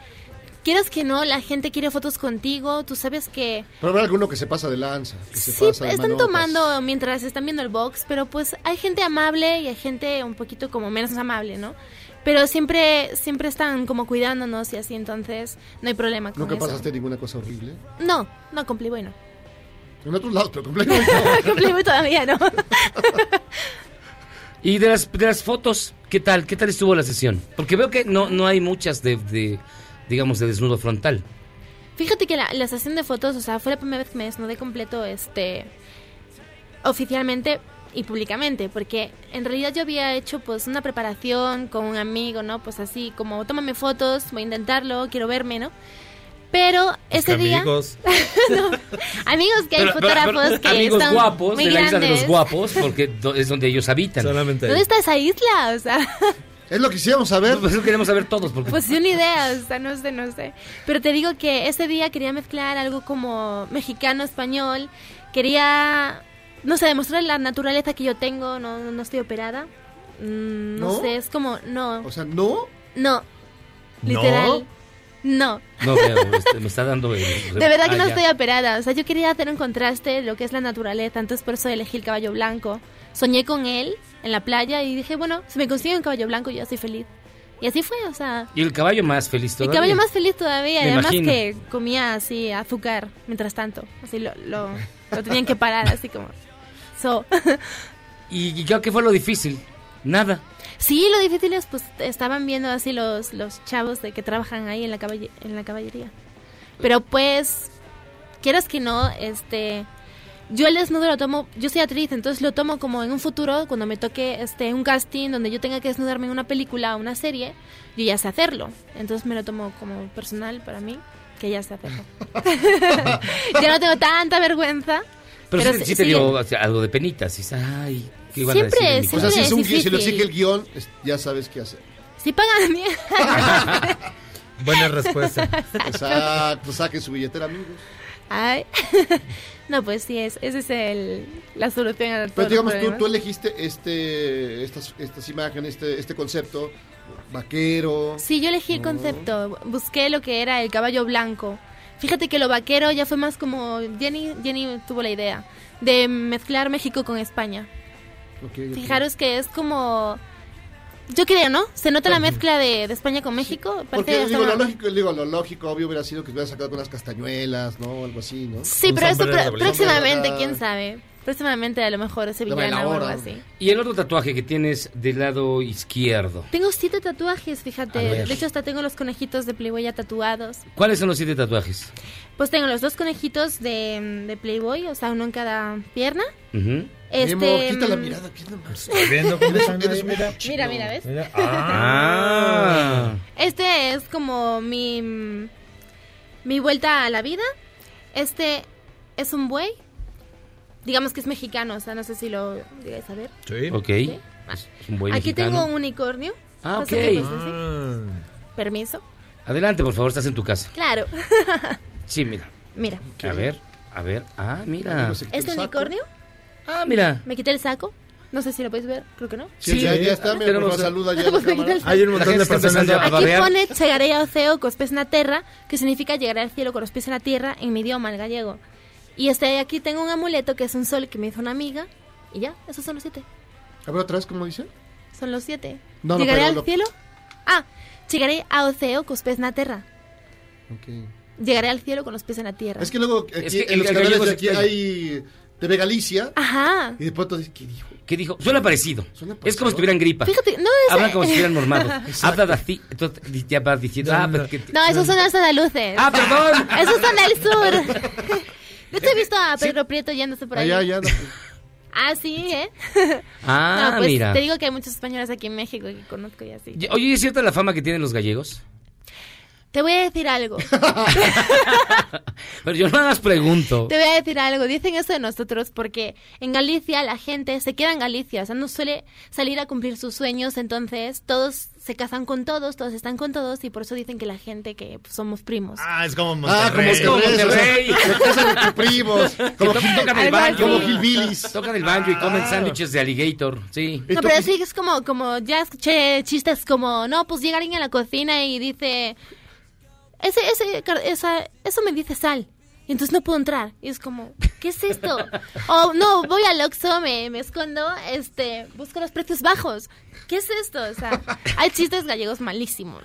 quieras que no, la gente quiere fotos contigo, tú sabes que Pero habrá alguno que se pasa de lanza, que se sí, pasa de están manotas. tomando mientras están viendo el box, pero pues hay gente amable y hay gente un poquito como menos amable, ¿no? Pero siempre siempre están como cuidándonos y así, entonces no hay problema con ¿Nunca eso. pasaste ninguna cosa horrible? No, no, con Playboy no. En otros lados, pero con Playboy no. con Playboy todavía no. Y de las, de las fotos, ¿qué tal? ¿Qué tal estuvo la sesión? Porque veo que no, no hay muchas de, de, digamos, de desnudo frontal. Fíjate que la, la sesión de fotos, o sea, fue la primera vez que me desnudé completo, este, oficialmente y públicamente, porque en realidad yo había hecho pues una preparación con un amigo, ¿no? Pues así como, tómame fotos, voy a intentarlo, quiero verme, ¿no? Pero ese día... Amigos. No, amigos que hay Pero- pero- fotógrafos pero que amigos están guapos muy de la isla de los guapos, porque es donde ellos habitan. Solamente ¿Dónde está esa isla? O sea, Es lo que quisiéramos saber. Pues eso queremos saber todos. Porque... pues una idea, o sea, no sé, no sé. Pero te digo que ese día quería mezclar algo como mexicano, español. Quería, no sé, demostrar la naturaleza que yo tengo, no, no estoy operada. Mm, no, ¿No? sé, es como, no, O sea, ¿no? no, literal, no. No, pero me está dando... el- De verdad que Ah, no ya. estoy operada. O sea, yo quería hacer un contraste de lo que es la naturaleza. Entonces, por eso elegí el caballo blanco. Soñé con él en la playa y dije, bueno, si me consigo un caballo blanco, yo estoy feliz. Y así fue, o sea, Y el caballo más feliz el todavía. caballo más feliz todavía. Me además imagino. que comía así azúcar mientras tanto. Así lo, lo, lo tenían que parar, así como. So. ¿Y, y qué- qué fue lo difícil? Nada. Sí, lo difícil es, pues, estaban viendo así los, los chavos de que trabajan ahí en la, caballe- en la caballería. Pero pues, quieras que no, este, yo el desnudo lo tomo, yo soy actriz, entonces lo tomo como en un futuro, cuando me toque este un casting donde yo tenga que desnudarme en una película o una serie, yo ya sé hacerlo. Entonces me lo tomo como personal para mí, que ya sé hacerlo. ya no tengo tanta vergüenza. Pero, sí, sí- sí te sí, dio o sea, algo de penitas. Dices, ay, ¿qué iban a Siempre, decir de mí? O sea, si, es un, si lo exige el guion, ya sabes qué hacer. Si pagan bien. Buena respuesta. Exacto, saquen su billetera, amigos. Ay. No, pues sí, es, ese es el, la solución a Pero digamos, tú, tú elegiste este, estas, estas imágenes, este, este concepto, vaquero. Sí, yo elegí el concepto. Busqué lo que era el caballo blanco. Fíjate que lo vaquero ya fue más como Jenny, Jenny tuvo la idea de mezclar México con España. Fijaros que es como yo creo, ¿no? Se nota la mezcla de, de España con México. Porque digo, lo lógico, digo, lo lógico, obvio, hubiera sido que hubiera sacado con unas castañuelas, ¿no? Algo así, ¿no? Sí, pero eso próximamente, quién sabe. Próximamente a lo mejor es Ya va sevillana la o algo así. Y el otro tatuaje que tienes del lado izquierdo. Tengo siete tatuajes, A fíjate. De hecho, hasta tengo los conejitos de Playboy ya tatuados. ¿Cuáles son los siete tatuajes? Pues tengo los dos conejitos de, de Playboy, o sea, uno en cada pierna. Ujú. Este, Memo, quita la mirada, viendo cómo están ahí, mira. Mira, mira, ¿ves? Mira. Ah. Este es como mi mi vuelta a la vida. Este es un buey. Digamos que es mexicano, o sea, no sé si lo llegáis a ver. Sí. Ok. Sí. Es un buey Aquí mexicano. tengo un unicornio. Ah, ok. decir. Permiso. Adelante, por favor, estás en tu casa. Claro. Sí, mira. mira. A ver, a ver. Ah, mira. Este unicornio, Ah, mira. me quité el saco. No sé si lo podéis ver, creo que no. Sí, ya, ya está, me tenemos- por saluda ya Pues. Hay un montón de personas empezando a Aquí pone Chegaré a Oceo con los pies en la tierra, que significa llegar al cielo con los pies en la tierra en mi idioma, el gallego. Y este aquí tengo un amuleto que es un sol que me hizo una amiga. Y ya, esos son los siete. A ver, otra vez, ¿cómo dice? Son los siete. No, no, ¿Llegaré pero al lo- cielo? Ah, llegaré a Oceo con los pies en la tierra. Ok. Llegaré al cielo con los pies en la tierra. Es que luego aquí, Es que en el los canales de aquí extraño. hay TV Galicia Ajá. y de pronto dice, ¿qué dijo? ¿Qué dijo? Suena parecido. Suena Es como si tuvieran gripa. Fíjate, no es... Hablan como si estuvieran mormados. Hablan así. Entonces ya vas diciendo, ah, pero que- No, esos son los andaluces. Ah, perdón. Esos son del sur. Yo te he visto a Pedro Prieto yéndose por ahí. Allá, allá. no. Ah, sí, ¿eh? Ah, no, pues mira. te digo que hay muchos españoles aquí en México que conozco y así. Oye, ¿y ¿es cierta la fama que tienen los gallegos? Te voy a decir algo. Pero yo nada más pregunto. Te voy a decir algo. Dicen eso de nosotros porque en Galicia la gente se queda en Galicia. O sea, no suele salir a cumplir sus sueños. Entonces, todos se casan con todos, todos están con todos. Y por eso dicen que la gente que pues, somos primos. Ah, es como Ah, como Monterrey. Monterrey. como Monterrey. o sea, Se casan entre primos. Como, Que to- tocan el banjo. como Hillbillies. Tocan el banjo y comen sándwiches de alligator. Sí. No, pero sí es como, como, ya escuché chistes como, no, pues llega alguien a la cocina y dice, ese, ese, esa, eso me dice sal. Y entonces no puedo entrar. Y es como, ¿qué es esto? O no, voy al Oxxo, me, me escondo, este, busco los precios bajos. ¿Qué es esto? O sea, hay chistes gallegos malísimos.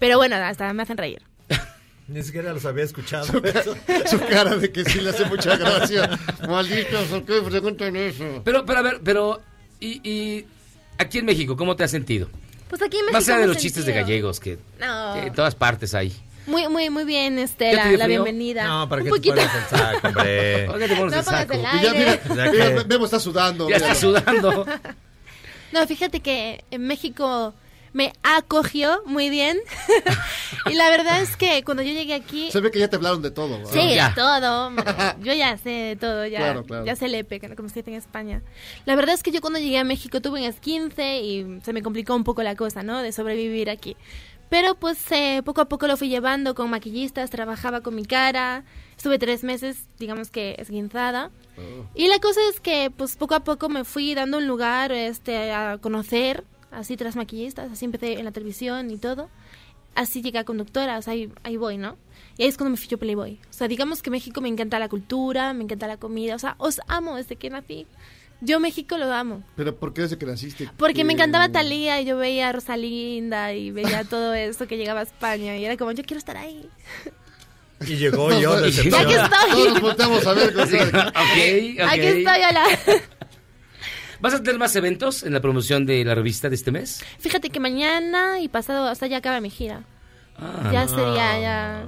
Pero bueno, hasta me hacen reír. Ni siquiera los había escuchado. Su cara de que sí le hace mucha gracia. Malditos, ¿por qué preguntan eso? Pero, pero a ver, pero. Y, y aquí en México, ¿cómo te has sentido? Pues aquí en México Más allá de los chistes de gallegos, que, No. que en todas partes hay. Muy, muy, muy bien, este, ¿Ya te la, bienvenida. No, ¿para Un qué te poquito. pones el saco, hombre? ¿Por qué te pones No el saco? el Y ya, mira, aire. Ya mira, que- Memo está sudando. Ya está sudando. No, fíjate que en México me acogió muy bien. y la verdad es que cuando yo llegué aquí... Se ve que ya te hablaron de todo. ¿verdad? Sí, de todo. Yo ya sé de todo, ya, Claro, claro. ya sé lepe, como se dice en España. La verdad es que yo cuando llegué a México tuve un esquince y se me complicó un poco la cosa, ¿no? De sobrevivir aquí. Pero pues eh, poco a poco lo fui llevando con maquillistas, trabajaba con mi cara. Estuve tres meses, digamos que esguinzada. Y la cosa es que pues poco a poco me fui dando un lugar este, a conocer, así tras maquillistas, así empecé en la televisión y todo. Así llegué a conductora, o sea, ahí, ahí voy, ¿no? Y ahí es cuando me fichó Playboy. O sea, digamos que México me encanta la cultura, me encanta la comida, o sea, os amo desde que nací. Yo México lo amo. Pero ¿por qué desde que naciste? Porque me Eh, encantaba Talía y yo veía a Rosalinda y veía todo eso que llegaba a España y era como, yo quiero estar ahí. Y llegó yo, Aquí estoy. Todos nos volteamos a ver. con- Ok, ok. Aquí estoy, hola. ¿Vas a tener más eventos en la promoción de la revista de este mes? Fíjate que mañana y pasado hasta ya acaba mi gira. Ah. ya sería, ya...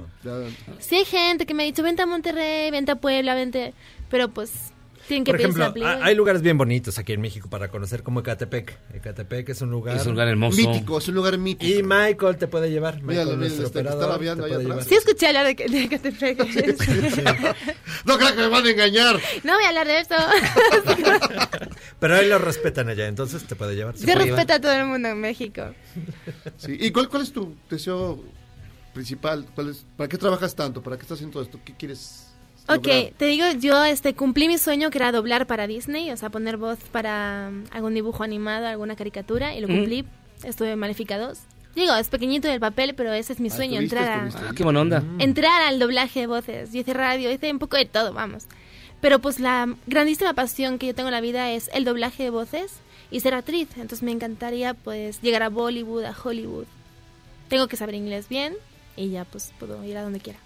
Sí hay gente que me ha dicho, vente a Monterrey, vente a Puebla, vente... Pero pues, tienen que Por ejemplo, hay lugares bien bonitos aquí en México para conocer, como Ecatepec. Ecatepec es un lugar... Es un lugar hermoso. Mítico, es un lugar mítico. Y Michael te puede llevar. Míralo, Michael, mira, nuestro este operador, te puede atrás. Sí escuché hablar de, de Ecatepec. No creo que me van a engañar. No voy a hablar de eso. Pero ahí lo respetan allá, entonces te puede llevar. Yo respeto a todo el mundo en México. Sí. ¿Y cuál, cuál es tu deseo principal? ¿Cuál es, ¿Para qué trabajas tanto? ¿Para qué estás haciendo todo esto? ¿Qué quieres Ok, lograr? te digo, yo este cumplí mi sueño que era doblar para Disney, o sea, poner voz para um, algún dibujo animado, alguna caricatura, y lo cumplí. Estuve en Maléfica 2. Digo, es pequeñito el papel, pero ese es mi Ah, sueño, entrar a. Ah, qué buena onda. entrar al doblaje de voces. Yo hice radio, hice un poco de todo, vamos. Pero pues la grandísima pasión que yo tengo en la vida es el doblaje de voces y ser actriz. Entonces me encantaría pues llegar a Bollywood, a Hollywood. Tengo que saber inglés bien y ya pues puedo ir a donde quiera.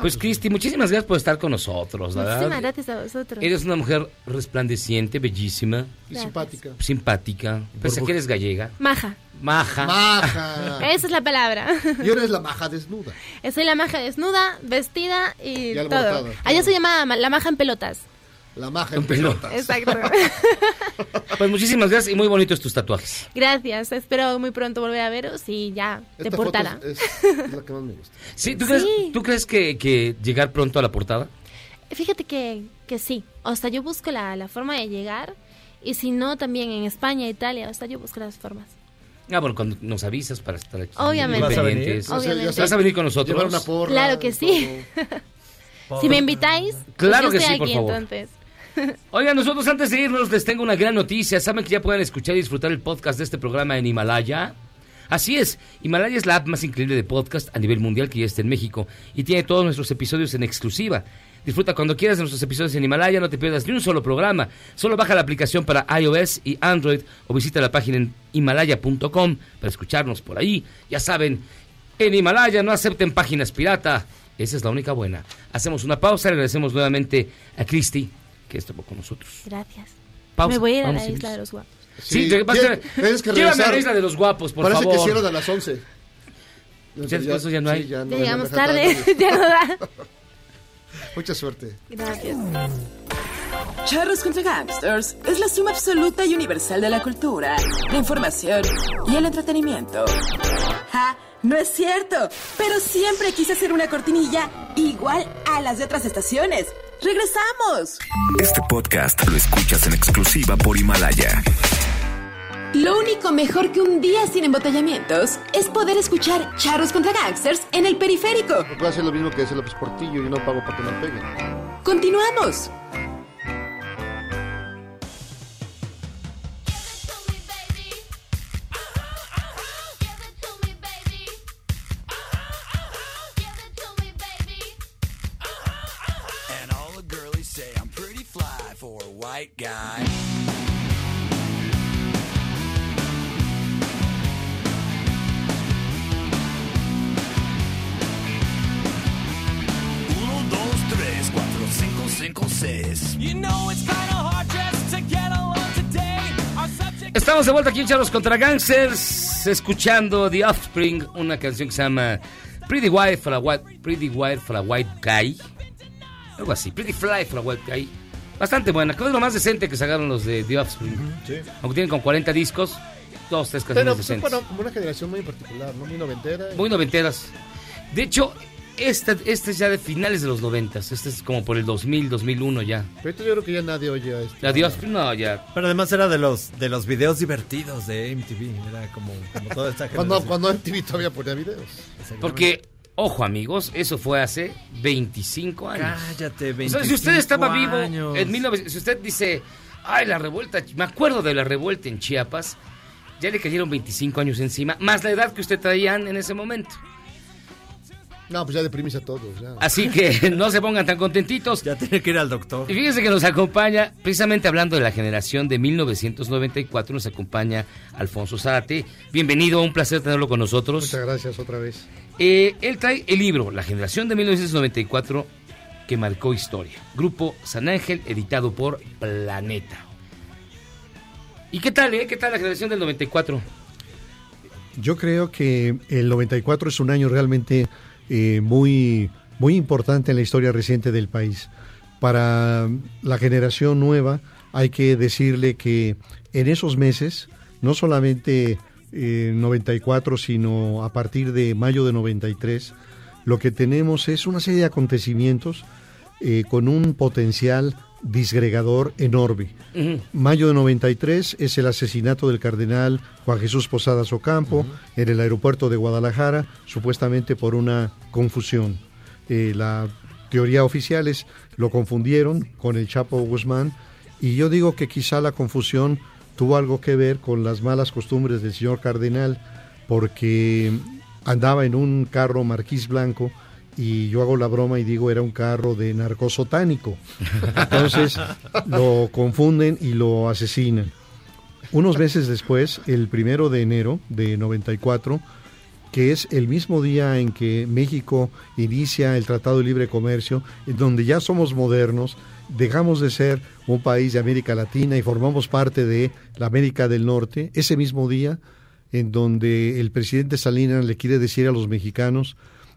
Pues Cristi, muchísimas gracias por estar con nosotros, Muchísimas gracias a vosotros. Eres una mujer resplandeciente, bellísima. Y Gracias. simpática. Simpática. Pese a que eres gallega. Maja. Maja. Maja. Esa es la palabra. Y ahora es la maja desnuda. Soy la maja desnuda, vestida y, Y todo. Allá se llama ma- la maja en pelotas. La maja en pelotas. Exacto. Pues muchísimas gracias y muy bonitos tus tatuajes. Gracias. Espero muy pronto volver a veros y ya de Esta portada. foto es, es la que más me gusta. Sí, ¿tú crees, ¿tú crees que, que llegar pronto a la portada? Fíjate que, que sí. O sea, yo busco la, la forma de llegar. Y si no, también en España, Italia. O sea, yo busco las formas. Ah, bueno, cuando nos avisas para estar aquí. Obviamente. ¿Vas a venir? Obviamente. ¿Vas a venir con nosotros? Llevar una porra. claro que sí. si me invitáis, pues Claro yo que estoy sí, por aquí favor. entonces. Oigan, nosotros antes de irnos les tengo una gran noticia. ¿Saben que ya pueden escuchar y disfrutar el podcast de este programa en Himalaya? Así es, Himalaya es la app más increíble de podcast a nivel mundial que ya está en México y tiene todos nuestros episodios en exclusiva. Disfruta cuando quieras de nuestros episodios en Himalaya, no te pierdas ni un solo programa. Solo baja la aplicación para iOS y Android o visita la página en himalaya.com para escucharnos por ahí. Ya saben, en Himalaya no acepten páginas pirata. Esa es la única buena. Hacemos una pausa y agradecemos nuevamente a Cristi que estuvo con nosotros. Gracias. Pausa. Me voy a ir a la isla de los guapos. Sí, te- vas a- Tienes- que llévame a la isla de los guapos, por Parece favor. que cierran a las 11. Ya después eso ya no hay. sí, ya no- Ya ya llegamos no tarde, tarde. ya no da. Mucha suerte. Gracias. Charros contra Gangsters es la suma absoluta y universal de la cultura, la información y el entretenimiento. ¡Ja! No es cierto, pero siempre quise hacer una cortinilla igual a las de otras estaciones. ¡Regresamos! Este podcast lo escuchas en exclusiva por Himalaya. Lo único mejor que un día sin embotellamientos es poder escuchar Charros contra Gangsters en el periférico. Puedo hacer lo mismo que hace López Portillo y no pago para que me peguen. Continuamos. White guy. Uno, dos, tres, cuatro, cinco, cinco, seis. You know it's kind of hard just to get along today. Estamos de vuelta aquí en Charlos contra Gangsters, escuchando The Offspring, una canción que se llama Pretty White for a White, Pretty White for a White Guy. Algo así, Pretty Fly for a White Guy. Bastante buena, creo que es lo más decente que sacaron los de The Offspring. Aunque tienen con 40 discos, dos, tres Pero canciones pues, decentes. bueno, como una generación muy particular, ¿no? Muy noventera. y- Muy noventeras. De hecho, esta, este es ya de finales de los noventas. Este es como por el 2000, 2001 ya. Pero ahorita yo creo que ya nadie oye a este. Adiós, no, ya. Pero además era de los de los videos divertidos de MTV. Era como, como toda esta Cuando, generación. cuando MTV todavía ponía videos. Porque, ojo amigos, eso fue hace 25 años. Cállate, O sea, si usted 25 estaba vivo años. en 1900, si usted dice, ay, la revuelta, me acuerdo de la revuelta en Chiapas, ya le cayeron 25 años encima, más la edad que usted traían en ese momento. No, pues ya deprimís a todos. Ya. Así que no se pongan tan contentitos. Ya tiene que ir al doctor. Y fíjense que nos acompaña, precisamente hablando de la generación de 1994, nos acompaña Alfonso Zárate. Bienvenido, un placer tenerlo con nosotros. Muchas gracias otra vez. Eh, él trae el libro La generación de 1994 que marcó historia. Grupo San Ángel, editado por Planeta. ¿Y qué tal, eh? ¿Qué tal la generación del 94? Yo creo que el 94 es un año realmente eh, muy, muy importante en la historia reciente del país. Para la generación nueva hay que decirle que en esos meses, no solamente eh, 94, sino a partir de mayo de 93, lo que tenemos es una serie de acontecimientos eh, con un potencial disgregador enorme. Mayo de 93 es el asesinato del cardenal Juan Jesús Posadas Ocampo en el aeropuerto de Guadalajara, supuestamente por una confusión. Eh, la teoría oficial es lo confundieron con el Chapo Guzmán y yo digo que quizá la confusión tuvo algo que ver con las malas costumbres del señor cardenal porque andaba en un carro marquís blanco y yo hago la broma y digo era un carro de narcosotánico. Entonces lo confunden y lo asesinan. Unos meses después, el primero de enero de 94, que es el mismo día en que México inicia el Tratado de Libre Comercio, en donde ya somos modernos, dejamos de ser un país de América Latina y formamos parte de la América del Norte, ese mismo día en donde el presidente Salinas le quiere decir a los mexicanos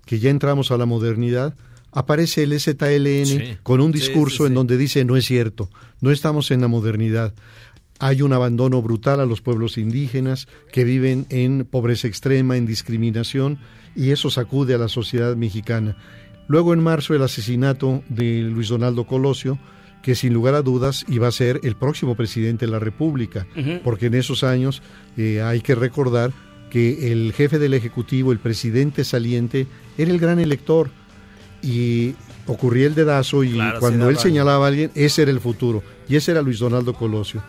que ya entramos a la modernidad, aparece el ZLN Sí. con un discurso sí, sí. en donde dice no es cierto, no estamos en la modernidad. Hay un abandono brutal a los pueblos indígenas que viven en pobreza extrema, en discriminación, y eso sacude a la sociedad mexicana. Luego en marzo el asesinato de Luis Donaldo Colosio, que sin lugar a dudas iba a ser el próximo presidente de la República, porque en esos años eh, hay que recordar que el jefe del Ejecutivo, el presidente saliente, era el gran elector y ocurría el dedazo y Claro, cuando él señalaba a alguien, ese era el futuro y ese era Luis Donaldo Colosio.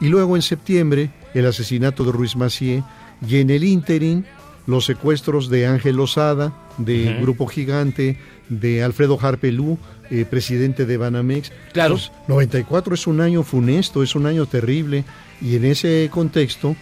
Y luego en septiembre el asesinato de Ruiz Macié y en el ínterin los secuestros de Ángel Lozada, de. Grupo Gigante, de Alfredo Harpelú, eh, presidente de Banamex. Claro. Entonces, 94 es un año funesto, es un año terrible y en ese contexto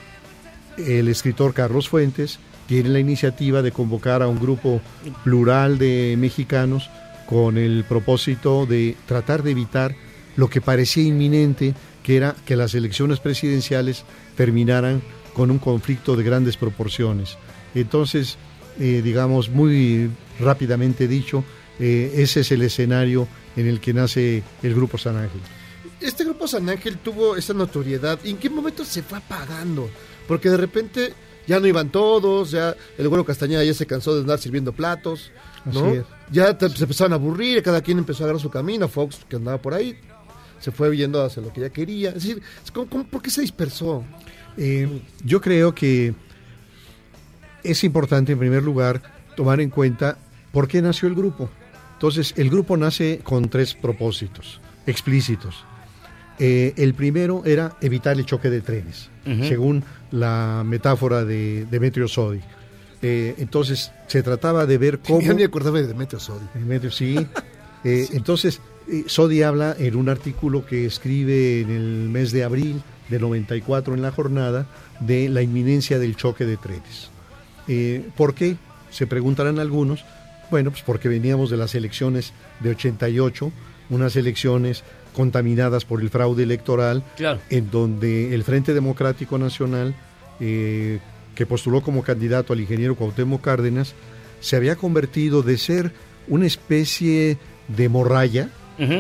el escritor Carlos Fuentes tiene la iniciativa de convocar a un grupo plural de mexicanos con el propósito de tratar de evitar lo que parecía inminente, que era que las elecciones presidenciales terminaran con un conflicto de grandes proporciones. Entonces, eh, digamos, muy rápidamente dicho, eh, ese es el escenario en el que nace el Grupo San Ángel. Este grupo San Ángel tuvo esa notoriedad. ¿Y en qué momento se fue apagando? Porque de repente ya no iban todos, ya el güero Castañeda ya se cansó de andar sirviendo platos, ¿no? Así es. Ya te- se empezaron a aburrir, cada quien empezó a agarrar su camino. Fox, que andaba por ahí, se fue yendo hacia lo que ya quería. Es decir, ¿cómo- cómo- por qué se dispersó? Eh, yo creo que es importante, en primer lugar, tomar en cuenta por qué nació el grupo. Entonces, el grupo nace con tres propósitos explícitos. Eh, el primero era evitar el choque de trenes, según la metáfora de Demetrio Sodi. Eh, entonces, se trataba de ver cómo... Ya ni acordaba de Demetrio Sodi. Demetrio, sí. Eh, Entonces, eh, Sodi habla en un artículo que escribe en el mes de abril de 94 en la jornada de la inminencia del choque de trenes. Eh, ¿Por qué? Se preguntarán algunos. Bueno, pues porque veníamos de las elecciones de 88, unas elecciones contaminadas por el fraude electoral, Claro. en donde el Frente Democrático Nacional, eh, que postuló como candidato al ingeniero Cuauhtémoc Cárdenas, se había convertido de ser una especie de morralla,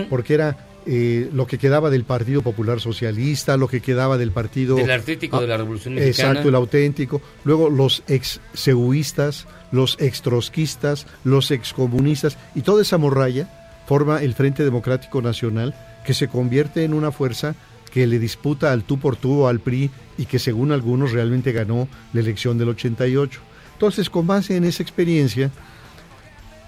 porque era eh, lo que quedaba del Partido Popular Socialista, lo que quedaba del Partido... Del artístico de la Revolución Mexicana. Exacto, el auténtico. Luego los ex seuistas, los ex trotskistas, los ex comunistas y toda esa morralla forma el Frente Democrático Nacional que se convierte en una fuerza que le disputa al tú por tú al PRI y que según algunos realmente ganó la elección del 88. Entonces, con base en esa experiencia,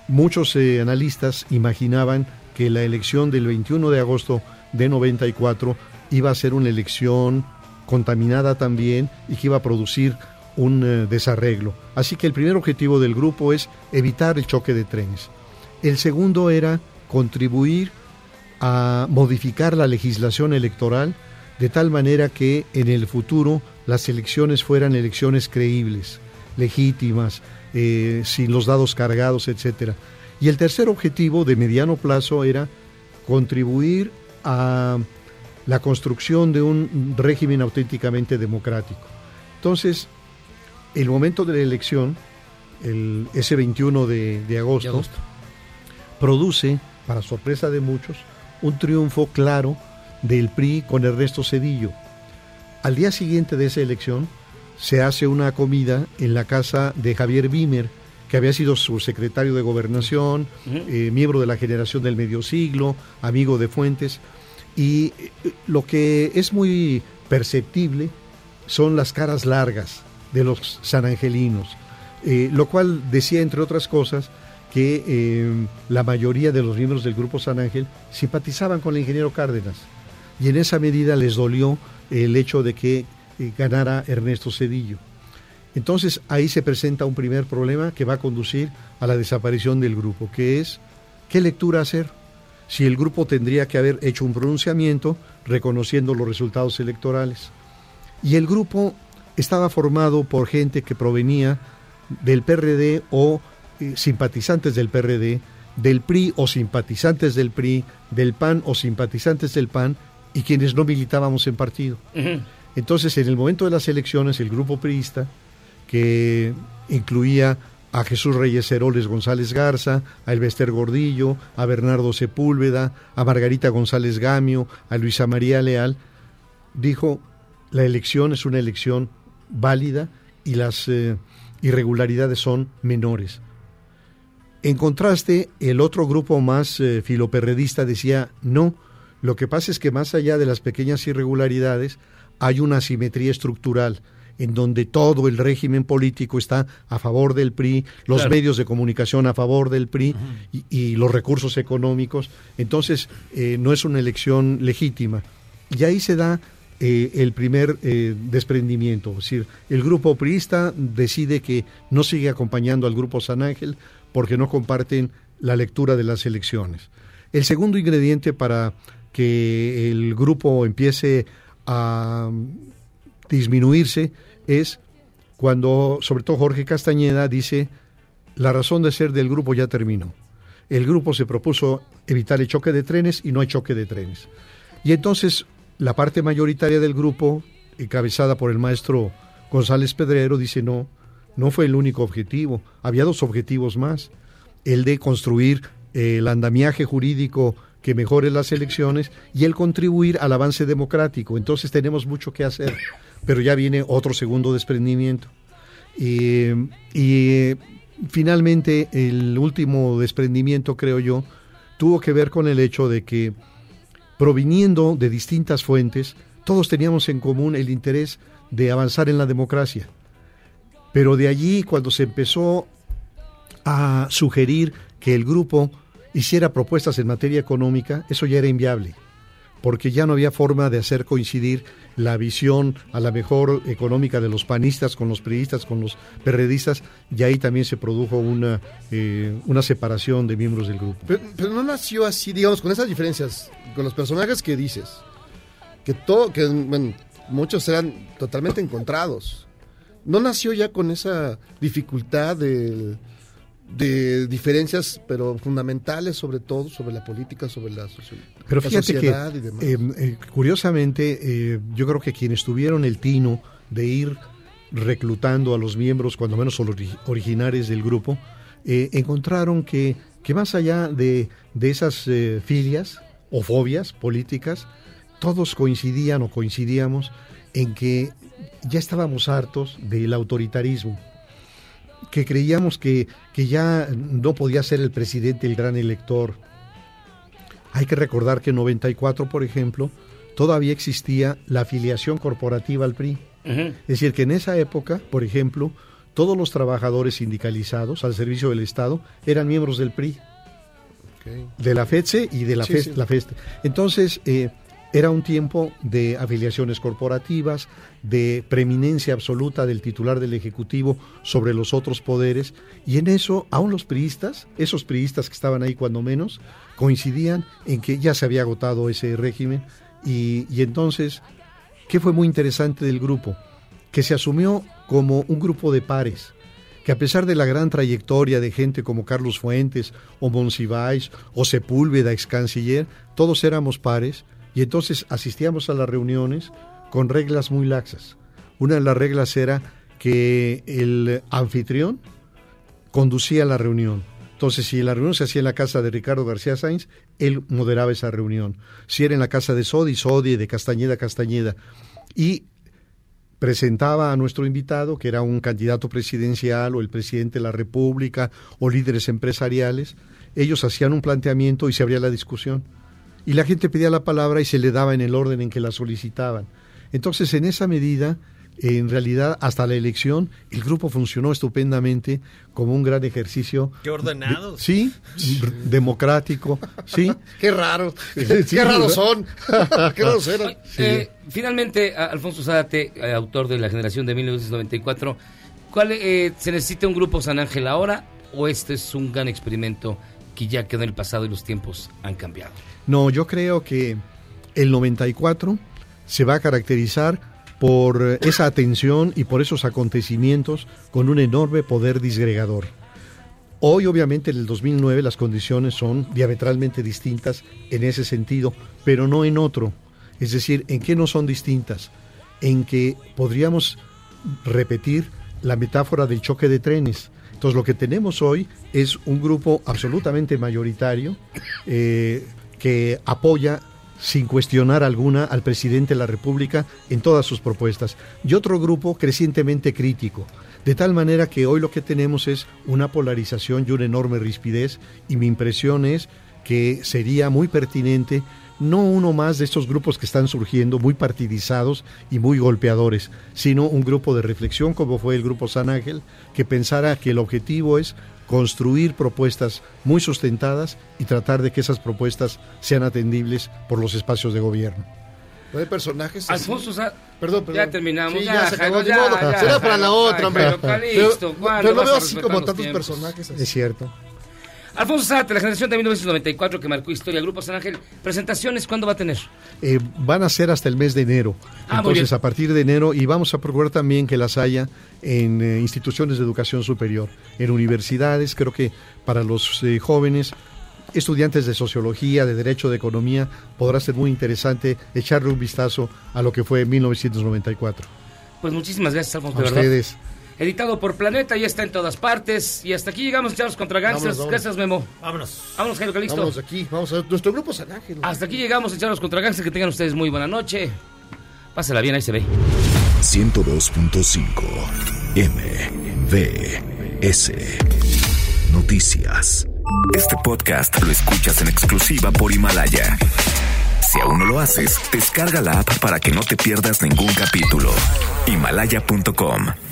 muchos eh, analistas imaginaban que la elección del 21 de agosto de 94 iba a ser una elección contaminada también y que iba a producir un eh, desarreglo. Así que el primer objetivo del grupo es evitar el choque de trenes. El segundo era contribuir a modificar la legislación electoral de tal manera que en el futuro las elecciones fueran elecciones creíbles, legítimas, eh, sin los dados cargados, etcétera. Y el tercer objetivo de mediano plazo era contribuir a la construcción de un régimen auténticamente democrático. Entonces, el momento de la elección, el, ese 21 de, de agosto, De agosto. produce, para sorpresa de muchos, un triunfo claro del PRI con Ernesto Cedillo. Al día siguiente de esa elección se hace una comida en la casa de Javier Bimer, que había sido su secretario de gobernación, eh, miembro de la generación del medio siglo, amigo de Fuentes, y eh, lo que es muy perceptible son las caras largas de los sanangelinos, eh, lo cual decía, entre otras cosas, que eh, la mayoría de los miembros del grupo San Ángel simpatizaban con el ingeniero Cárdenas, y en esa medida les dolió el hecho de que eh, ganara Ernesto Cedillo. Entonces ahí se presenta un primer problema que va a conducir a la desaparición del grupo, que es qué lectura hacer. Si el grupo tendría que haber hecho un pronunciamiento reconociendo los resultados electorales. Y el grupo estaba formado por gente que provenía del PRD o eh, simpatizantes del PRD, del PRI o simpatizantes del PRI, del PAN o simpatizantes del PAN y quienes no militábamos en partido. Entonces, en el momento de las elecciones, el grupo priista, que incluía a Jesús Reyes Heroles González Garza, a Elvester Gordillo, a Bernardo Sepúlveda, a Margarita González Gamio, a Luisa María Leal, dijo, la elección es una elección válida y las eh, irregularidades son menores. En contraste, el otro grupo más eh, filoperredista decía, no, lo que pasa es que más allá de las pequeñas irregularidades, hay una asimetría estructural en donde todo el régimen político está a favor del PRI, los Claro. medios de comunicación a favor del PRI y, y los recursos económicos. Entonces, eh, no es una elección legítima. Y ahí se da eh, el primer eh, desprendimiento. Es decir, el grupo priista decide que no sigue acompañando al grupo San Ángel porque no comparten la lectura de las elecciones. El segundo ingrediente para que el grupo empiece a disminuirse es cuando, sobre todo Jorge Castañeda, dice, la razón de ser del grupo ya terminó. El grupo se propuso evitar el choque de trenes y no hay choque de trenes. Y entonces la parte mayoritaria del grupo, encabezada por el maestro González Pedrero, dice no, no fue el único objetivo, había dos objetivos más, el de construir eh, el andamiaje jurídico que mejore las elecciones y el contribuir al avance democrático. Entonces tenemos mucho que hacer, pero ya viene otro segundo desprendimiento. Y, y finalmente el último desprendimiento, creo yo, tuvo que ver con el hecho de que proviniendo de distintas fuentes, todos teníamos en común el interés de avanzar en la democracia. Pero de allí, cuando se empezó a sugerir que el grupo hiciera propuestas en materia económica, eso ya era inviable, porque ya no había forma de hacer coincidir la visión a la mejor económica de los panistas con los priistas, con los perredistas, y ahí también se produjo una, eh, una separación de miembros del grupo. Pero, pero no nació así, digamos, con esas diferencias, con los personajes que dices, que todo, que bueno, muchos eran totalmente encontrados. No nació ya con esa dificultad de, de diferencias, pero fundamentales sobre todo, sobre la política, sobre la, Pero la fíjate que, sociedad y demás. eh, eh, curiosamente, eh, yo creo que quienes tuvieron el tino de ir reclutando a los miembros, cuando menos ori- originarios del grupo, eh, encontraron que, que más allá de, de esas eh, filias, o fobias políticas, todos coincidían o coincidíamos en que ya estábamos hartos del autoritarismo, que creíamos que, que ya no podía ser el presidente el gran elector. Hay que recordar que en 94, por ejemplo, todavía existía la afiliación corporativa al PRI. Es decir, que en esa época, por ejemplo, todos los trabajadores sindicalizados al servicio del Estado eran miembros del PRI, de la FEDSE y de la, Sí, FES- sí. la FESTE. Entonces, eh, era un tiempo de afiliaciones corporativas, de preeminencia absoluta del titular del Ejecutivo sobre los otros poderes, y en eso, aún los priistas, esos priistas que estaban ahí cuando menos, coincidían en que ya se había agotado ese régimen, y, y entonces, ¿qué fue muy interesante del grupo? Que se asumió como un grupo de pares, que a pesar de la gran trayectoria de gente como Carlos Fuentes o Monsiváis o Sepúlveda, ex canciller, todos éramos pares. Y entonces asistíamos a las reuniones con reglas muy laxas. Una de las reglas era que el anfitrión conducía la reunión. Entonces, si la reunión se hacía en la casa de Ricardo García Sainz, él moderaba esa reunión. Si era en la casa de Sodi, Sodi, de Castañeda, Castañeda. Y presentaba a nuestro invitado, que era un candidato presidencial o el presidente de la República o líderes empresariales, ellos hacían un planteamiento y se abría la discusión. Y la gente pedía la palabra y se le daba en el orden en que la solicitaban. Entonces, en esa medida, en realidad, hasta la elección, el grupo funcionó estupendamente como un gran ejercicio. Qué ordenados. de- sí, democrático, sí. Qué raro. Sí, Qué raros son. Qué raros eran. Eh, finalmente, a- Alfonso Zárate, eh, autor de La Generación de 1994, ¿cuál eh, se necesita un grupo San Ángel ahora o este es un gran experimento que ya quedó en el pasado y los tiempos han cambiado? No, yo creo que el 94 se va a caracterizar por eh, esa atención y por esos acontecimientos con un enorme poder disgregador. Hoy, obviamente, en el 2009 las condiciones son diametralmente distintas en ese sentido, pero no en otro. Es decir, ¿en qué no son distintas? En que podríamos repetir la metáfora del choque de trenes. Entonces, lo que tenemos hoy es un grupo absolutamente mayoritario eh, que apoya sin cuestionar alguna al presidente de la República en todas sus propuestas. Y otro grupo crecientemente crítico. De tal manera que hoy lo que tenemos es una polarización y una enorme rispidez y mi impresión es que sería muy pertinente no uno más de estos grupos que están surgiendo, muy partidizados y muy golpeadores, sino un grupo de reflexión como fue el Grupo San Ángel, que pensara que el objetivo es construir propuestas muy sustentadas y tratar de que esas propuestas sean atendibles por los espacios de gobierno. No hay personajes. así. Alfonso. Perdón, perdón. Ya terminamos. Sí, ya, ya, se acabó. Modo. ya, ya, Será para la otra, hombre. Calixto, Pero, ¿cuándo pero no vas a veo así como tantos tiempos? personajes. así. Es cierto. Alfonso Zárate, La Generación de 1994 que marcó historia, Grupo San Ángel. Presentaciones, ¿cuándo va a tener? Eh, van a ser hasta el mes de enero. Ah, Entonces, a partir de enero, y vamos a procurar también que las haya en eh, instituciones de educación superior, en universidades, creo que para los eh, jóvenes, estudiantes de sociología, de derecho, de economía, podrá ser muy interesante echarle un vistazo a lo que fue 1994. Pues muchísimas gracias, Alfonso, A de verdad. Editado por Planeta, ya está en todas partes. Y hasta aquí llegamos, Charlos contra Gangsters. Vámonos, vámonos. Gracias, Memo. Vámonos. Vámonos, Jairo Calixto. Vamos aquí, vamos a. Nuestro grupo San Ángel. Hasta aquí llegamos en Charlos contra Gangsters. Que tengan ustedes muy buena noche. Pásela bien, ahí se ve. 102.5 MBS Noticias. Este podcast lo escuchas en exclusiva por Himalaya. Si aún no lo haces, descarga la app para que no te pierdas ningún capítulo. Himalaya.com